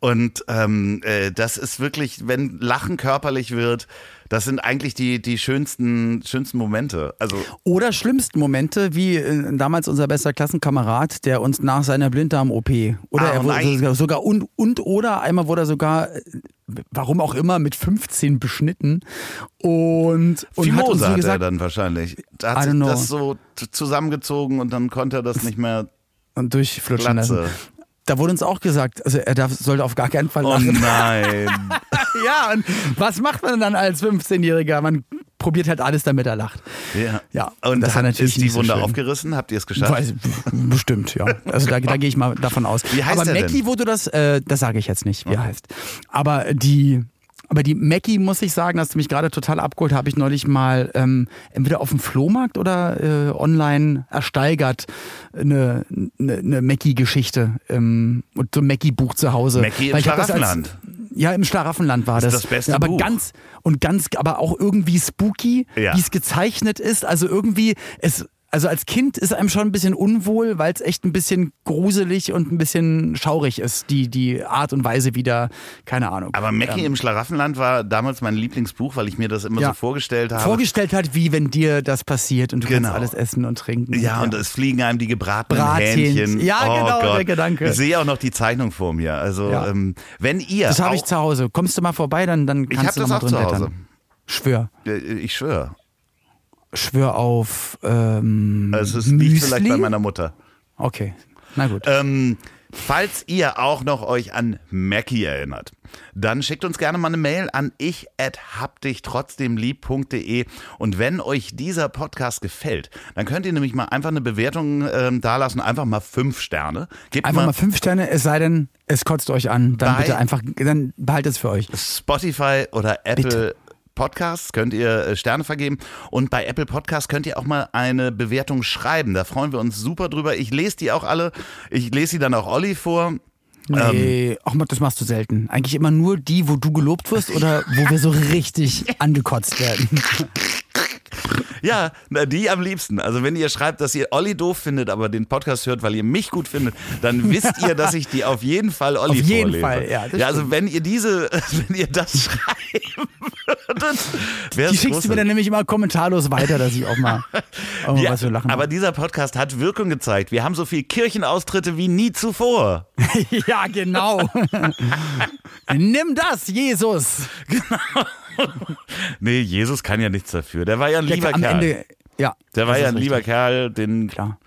Und ähm, äh, das ist wirklich, wenn Lachen körperlich wird, das sind eigentlich die, die schönsten, schönsten Momente. Also Oder schlimmsten Momente, wie äh, damals unser bester Klassenkamerad, der uns nach seiner Blinddarm-OP oder Ah, er wurde sogar, sogar und, und oder einmal wurde er sogar, äh, warum auch immer, mit 15 beschnitten und, und hat uns wie hat er gesagt, dann wahrscheinlich. Da hat sich das so zusammengezogen und dann konnte er das nicht mehr und durchflutschen lassen. Da wurde uns auch gesagt, also er darf, sollte auf gar keinen Fall Oh lachen. nein. ja, und was macht man dann als 15-Jähriger? Man probiert halt alles, damit er lacht. Ja. Ja, Und das war natürlich ist die so Wunde schön. aufgerissen? Habt ihr es geschafft? Weiß, bestimmt, ja. Also da, da gehe ich mal davon aus. Wie heißt aber Mackie, du das, äh, das sage ich jetzt nicht, wie er heißt. Aber die, aber die Mackie, muss ich sagen, hast du mich gerade total abgeholt, habe ich neulich mal ähm, entweder auf dem Flohmarkt oder äh, online ersteigert eine, eine, eine Mackie-Geschichte ähm, und so ein Mackie-Buch zu Hause. Mackie im das Schlaraffenland. Ja, im Schlaraffenland war das. das beste aber Buch. ganz und ganz, aber auch irgendwie spooky, Ja. wie es gezeichnet ist. Also irgendwie, es, also als Kind ist einem schon ein bisschen unwohl, weil es echt ein bisschen gruselig und ein bisschen schaurig ist, die, die Art und Weise wieder, keine Ahnung. Aber Mackie im Schlaraffenland war damals mein Lieblingsbuch, weil ich mir das immer Ja. so vorgestellt habe. Vorgestellt hat, wie wenn dir das passiert und du Genau. kannst alles essen und trinken. Ja, und es fliegen einem die gebratenen Brathähnchen. Hähnchen. Ja, oh genau, Gott. der Gedanke. Ich sehe auch noch die Zeichnung vor mir. Also, Ja. ähm, wenn ihr. das habe ich zu Hause. Kommst du mal vorbei, dann, dann Ich kannst habe du das noch auch mal drin zu Hause. blättern. Schwör. Äh, Ich schwöre. Schwör auf ähm, Es ist, Müsli? liegt vielleicht bei meiner Mutter. Okay, na gut. Ähm, falls ihr auch noch euch an Mackie erinnert, dann schickt uns gerne mal eine Mail an ich habdichtrotzdemlieb.de und wenn euch dieser Podcast gefällt, dann könnt ihr nämlich mal einfach eine Bewertung ähm, dalassen, einfach mal fünf Sterne. Gebt Einfach mal fünf Sterne, es sei denn, es kotzt euch an. Dann bitte einfach, dann behaltet es für euch. Spotify oder Apple Bitte. Podcasts könnt ihr äh, Sterne vergeben und bei Apple Podcasts könnt ihr auch mal eine Bewertung schreiben. Da freuen wir uns super drüber. Ich lese die auch alle. Ich lese sie dann auch Olli vor. Nee, ach, das machst du selten. Eigentlich immer nur die, wo du gelobt wirst oder wo wir so richtig angekotzt werden. Ja, na, die am liebsten. Also wenn ihr schreibt, dass ihr Olli doof findet, aber den Podcast hört, weil ihr mich gut findet, dann wisst ihr, dass ich die auf jeden Fall Olli Auf jeden vorlese. Fall, ja, ja, also stimmt. wenn ihr diese, wenn ihr das schreiben würdet, wäre Die schickst du mir dann nämlich immer kommentarlos weiter, dass ich auch mal, auch mal ja, was für lachen aber dieser Podcast hat Wirkung gezeigt. Wir haben so viel Kirchenaustritte wie nie zuvor. ja, genau. Nimm das, Jesus. Nee, Jesus kann ja nichts dafür. Der war ja ein Der lieber Kerl. Ende, ja. Der war ja ein lieber richtig. Kerl, den, Klar.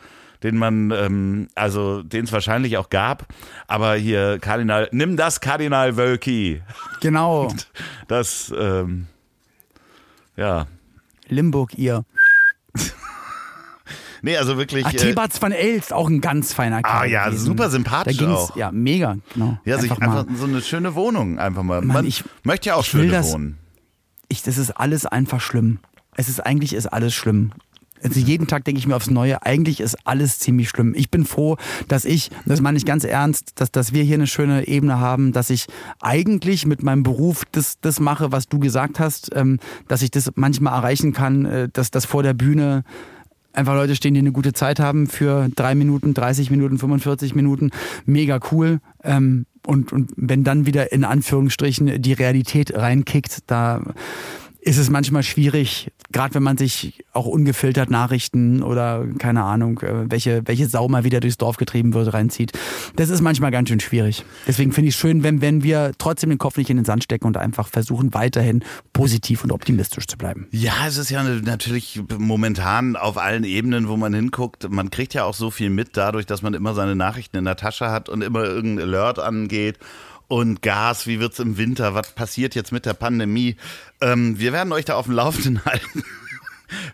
den man, ähm, also den es wahrscheinlich auch gab. Aber hier, Kardinal, nimm das, Kardinal Wölki. Genau. Das, ähm, ja. Limburg, ihr. Nee, also wirklich. Ah, äh, van Elst, auch ein ganz feiner Kerl. Ah, ja, gewesen. super Da sympathisch ging's, auch. ja, mega, genau. ja, sich einfach mal. einfach so eine schöne Wohnung einfach mal. Mann, Man ich- möchte ja auch schön wohnen. Ich, das ist alles einfach schlimm. Es ist eigentlich ist alles schlimm. Also jeden Tag denke ich mir aufs Neue, eigentlich ist alles ziemlich schlimm. Ich bin froh, dass ich, das meine ich ganz ernst, dass, dass wir hier eine schöne Ebene haben, dass ich eigentlich mit meinem Beruf das, das mache, was du gesagt hast, ähm, dass ich das manchmal erreichen kann, äh, dass das vor der Bühne einfach Leute stehen, die eine gute Zeit haben für drei Minuten, 30 Minuten, 45 Minuten. Mega cool. Ähm, und, und wenn dann wieder in Anführungsstrichen die Realität reinkickt, da ist es manchmal schwierig, gerade wenn man sich auch ungefiltert Nachrichten oder keine Ahnung, äh, welche, welche Sau mal wieder durchs Dorf getrieben wird, reinzieht. Das ist manchmal ganz schön schwierig. Deswegen finde ich es schön, wenn, wenn wir trotzdem den Kopf nicht in den Sand stecken und einfach versuchen, weiterhin positiv und optimistisch zu bleiben. Ja, es ist ja natürlich momentan auf allen Ebenen, wo man hinguckt, man kriegt ja auch so viel mit dadurch, dass man immer seine Nachrichten in der Tasche hat und immer irgendein Alert angeht und Gas, wie wird es im Winter, was passiert jetzt mit der Pandemie. Ähm, wir werden euch da auf dem Laufenden halten.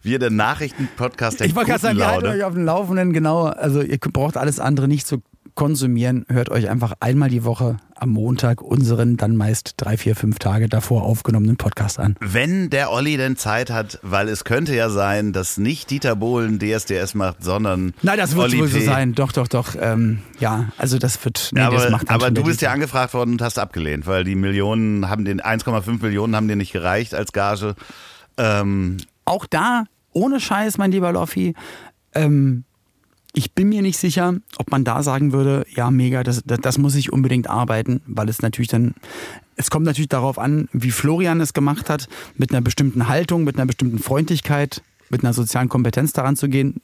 Wir, der Nachrichtenpodcast der Ich wollte gerade sagen, wir halten euch auf dem Laufenden, genau. Also ihr braucht alles andere nicht zu konsumieren. Hört euch einfach einmal die Woche am Montag unseren dann meist drei, vier, fünf Tage davor aufgenommenen Podcast an. Wenn der Olli denn Zeit hat, weil es könnte ja sein, dass nicht Dieter Bohlen DSDS macht, sondern Nein, das wird Olli wohl so sein. Doch, doch, doch. Ähm, ja, also das wird. Nee, Ja, das aber macht aber du bist ja angefragt worden und hast abgelehnt, weil die Millionen haben den 1,5 Millionen haben dir nicht gereicht als Gage. Ähm, auch da, ohne Scheiß, mein lieber Loffi, ähm, ich bin mir nicht sicher, ob man da sagen würde, ja, mega, das, das, das muss ich unbedingt arbeiten, weil es natürlich dann, es kommt natürlich darauf an, wie Florian es gemacht hat, mit einer bestimmten Haltung, mit einer bestimmten Freundlichkeit, mit einer sozialen Kompetenz daran zu gehen,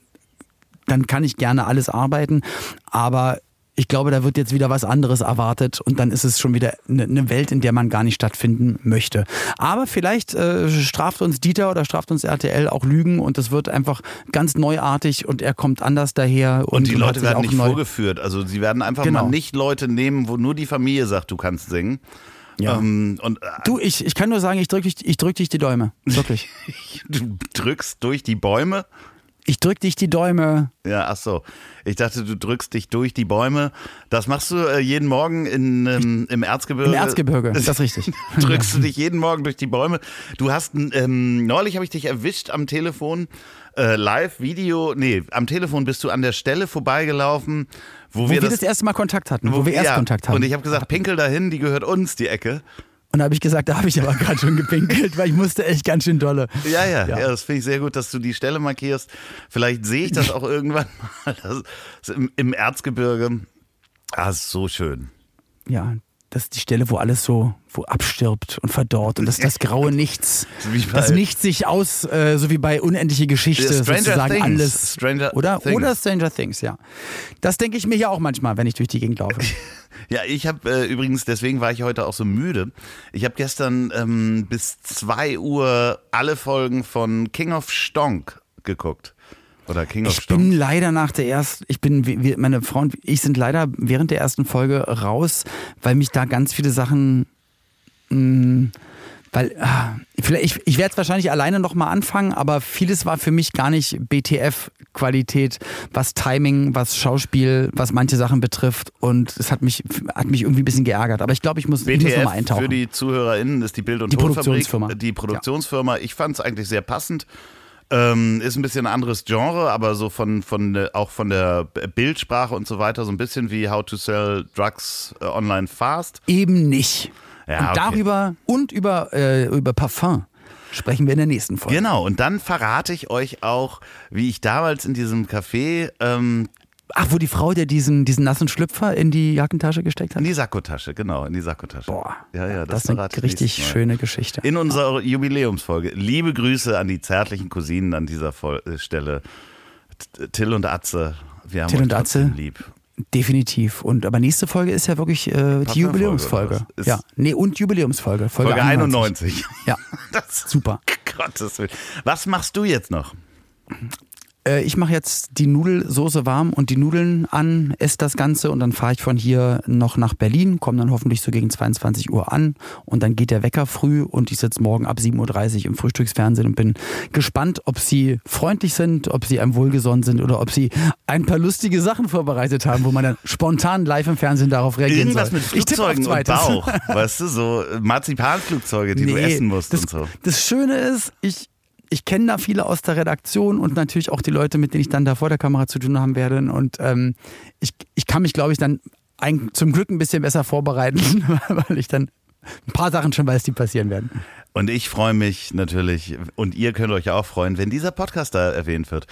dann kann ich gerne alles arbeiten, aber ich glaube, da wird jetzt wieder was anderes erwartet und dann ist es schon wieder eine, Welt, in der man gar nicht stattfinden möchte. Aber vielleicht äh, straft uns Dieter oder straft uns RTL auch Lügen und es wird einfach ganz neuartig und er kommt anders daher. Und, und die und Leute werden nicht vorgeführt. Also sie werden einfach Genau. mal nicht Leute nehmen, wo nur die Familie sagt, du kannst singen. Ja. Ähm, und äh, Du, ich, ich kann nur sagen, ich drücke dich, ich drück dich die Däume. Wirklich. du drückst durch die Bäume. Ich drück dich die Däume. Ja, ach so. Ich dachte, du drückst dich durch die Bäume. Das machst du äh, jeden Morgen in, ähm, im Erzgebirge. Im Erzgebirge, das ist richtig. drückst du dich jeden Morgen durch die Bäume. Du hast, ähm, neulich habe ich dich erwischt am Telefon, äh, live, Video, nee, am Telefon bist du an der Stelle vorbeigelaufen, wo, Wo wir das, erste Mal Kontakt hatten, wo, wir erst ja, Kontakt hatten. Und ich habe gesagt, pinkel dahin, die gehört uns, die Ecke. Und da habe ich gesagt, da habe ich aber gerade schon gepinkelt, weil ich musste echt ganz schön dolle. Ja, ja, ja, Ja. das finde ich sehr gut, dass du die Stelle markierst. Vielleicht sehe ich das auch irgendwann mal im, im Erzgebirge. Ah, ist so schön. Ja, das ist die Stelle, wo alles so wo abstirbt und verdorrt und das, das graue Nichts, das Nichts sich aus, äh, so wie bei Unendliche Geschichte, Stranger sozusagen Things. alles. Stranger oder, Things. oder Stranger Things, ja. Das denke ich mir ja auch manchmal, wenn ich durch die Gegend laufe. Ja, ich habe äh, übrigens, deswegen war ich heute auch so müde. Ich habe gestern ähm, bis 2 Uhr alle Folgen von King of Stonk geguckt. Oder King of Ich bin Stonk. leider nach der ersten, ich bin, wir- meine Frau und ich sind leider während der ersten Folge raus, weil mich da ganz viele Sachen, mh, weil, ah, vielleicht, ich, ich werde es wahrscheinlich alleine nochmal anfangen, aber vieles war für mich gar nicht BTF-Qualität, was Timing, was Schauspiel, was manche Sachen betrifft und es hat mich, hat mich irgendwie ein bisschen geärgert, aber ich glaube, ich muss, ich muss BTF nochmal eintauchen. für die ZuhörerInnen ist die Bild- und Die Tonfabrik. Produktionsfirma. Die Produktionsfirma. Ich fand es eigentlich sehr passend. Ähm, ist ein bisschen ein anderes Genre, aber so von, von der- auch von der Bildsprache und so weiter, so ein bisschen wie How to Sell Drugs äh, Online Fast. Eben nicht. Ja, und okay. darüber und über, äh, über Parfum sprechen wir in der nächsten Folge. Genau, und dann verrate ich euch auch, wie ich damals in diesem Café ähm, Ach, wo die Frau, der diesen, diesen nassen Schlüpfer in die Jackentasche gesteckt hat? in die Sakkotasche, genau, in die Sakkotasche. Boah, ja, ja, das, das, ist eine richtig schöne Geschichte. In unserer Jubiläumsfolge. Liebe Grüße an die zärtlichen Cousinen an dieser äh, Stelle. T- Till und Atze, wir haben Till und Atze. lieb. Definitiv. Und aber nächste Folge ist ja wirklich äh, die Jubiläumsfolge. Ja, nee, und Jubiläumsfolge. Folge, Folge 91. Ja, Das, super. Gottes Willen. Was machst du jetzt noch? Äh, ich mache jetzt die Nudelsoße warm und die Nudeln an, esse das Ganze und dann fahre ich von hier noch nach Berlin, komme dann hoffentlich so gegen 22 Uhr an und dann geht der Wecker früh und ich sitze morgen ab 7.30 Uhr im Frühstücksfernsehen und bin gespannt, ob sie freundlich sind, ob sie einem wohlgesonnen sind oder ob sie ein paar lustige Sachen vorbereitet haben, wo man dann spontan live im Fernsehen darauf reagieren Irgendwas soll. mit Ich tippe auf Flugzeugen und. Bauch. Weißt du, so Marzipanflugzeuge, die du Nee, essen musst das, und so. Das Schöne ist, ich, ich kenne da viele aus der Redaktion und natürlich auch die Leute, mit denen ich dann da vor der Kamera zu tun haben werde. Und ähm, ich, ich kann mich, glaube ich, dann ein, zum Glück ein bisschen besser vorbereiten, weil ich dann ein paar Sachen schon weiß, die passieren werden. Und ich freue mich natürlich, und ihr könnt euch auch freuen, wenn dieser Podcast da erwähnt wird.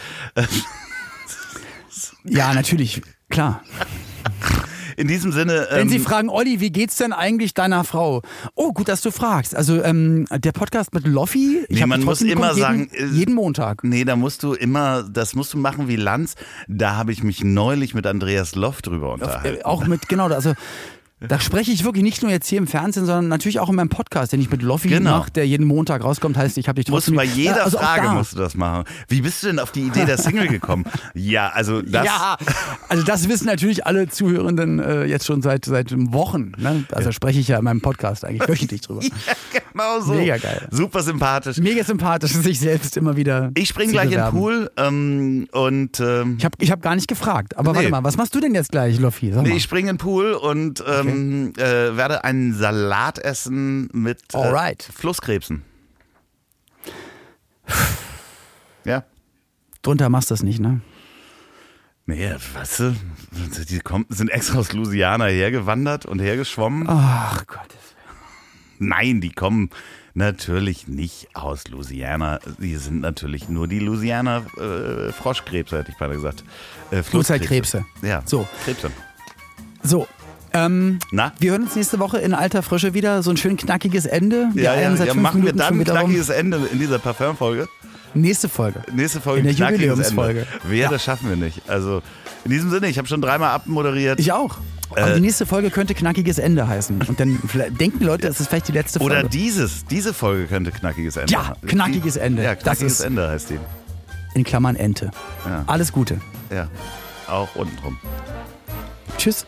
Ja, natürlich, klar. in diesem Sinne. Wenn ähm, Sie fragen, Olli, wie geht's denn eigentlich deiner Frau? Oh, gut, dass du fragst. Also ähm, der Podcast mit Loffi, ich Nee, man muss immer jeden, sagen, äh, jeden Montag. Nee, da musst du immer, das musst du machen wie Lanz. Da habe ich mich neulich mit Andreas Loff drüber unterhalten. Äh, auch mit, genau, also da spreche ich wirklich nicht nur jetzt hier im Fernsehen, sondern natürlich auch in meinem Podcast, den ich mit Loffi Genau. mache, der jeden Montag rauskommt, heißt, ich habe dich Musst du trotzdem... bei jeder Ja, also Frage musst du das machen. Wie bist du denn auf die Idee der Single gekommen? ja, also das. ja, also das wissen natürlich alle Zuhörenden äh, jetzt schon seit, seit Wochen. Ne? Also spreche ich ja in meinem Podcast eigentlich wöchentlich drüber. Ja, genau so. Mega geil. Super sympathisch. Mega sympathisch, sich selbst immer wieder Ich spring zu gleich in den bewerben. Pool ähm, und ähm, Ich habe ich hab gar nicht gefragt. Aber warte Nee. mal, was machst du denn jetzt gleich, Loffi? Nee, ich spring in den Pool und ähm, äh, werde einen Salat essen mit äh. Flusskrebsen. Ja. Drunter machst du das nicht, ne? Nee, weißt du, die kommen, sind extra aus Louisiana hergewandert und hergeschwommen. Ach Gott. Nein, die kommen natürlich nicht aus Louisiana. Die sind natürlich nur die Louisiana äh, Froschkrebse, hätte ich gerade gesagt. Äh, Flusskrebse. Ja, So. Krebse. So. Ähm, Na? wir hören uns nächste Woche in alter Frische wieder. So ein schön knackiges Ende. Wir Ja, ja, ja machen wir Minuten dann schon ein wieder rum. knackiges Ende in dieser Parfümfolge. Nächste Folge. Nächste Folge In der knackiges Jubiläumsfolge. Wer, Ja. das schaffen wir nicht. Also in diesem Sinne, ich habe schon dreimal abmoderiert. Ich auch. Aber Äh, die nächste Folge könnte knackiges Ende heißen. Und dann denken die Leute, das ist vielleicht die letzte Folge. Oder dieses, diese Folge könnte knackiges Ende Ja, knackiges Ende. Ja, knackiges Ende heißt die. In Klammern Ente. Ja. Alles Gute. Ja, auch unten drum. Tschüss.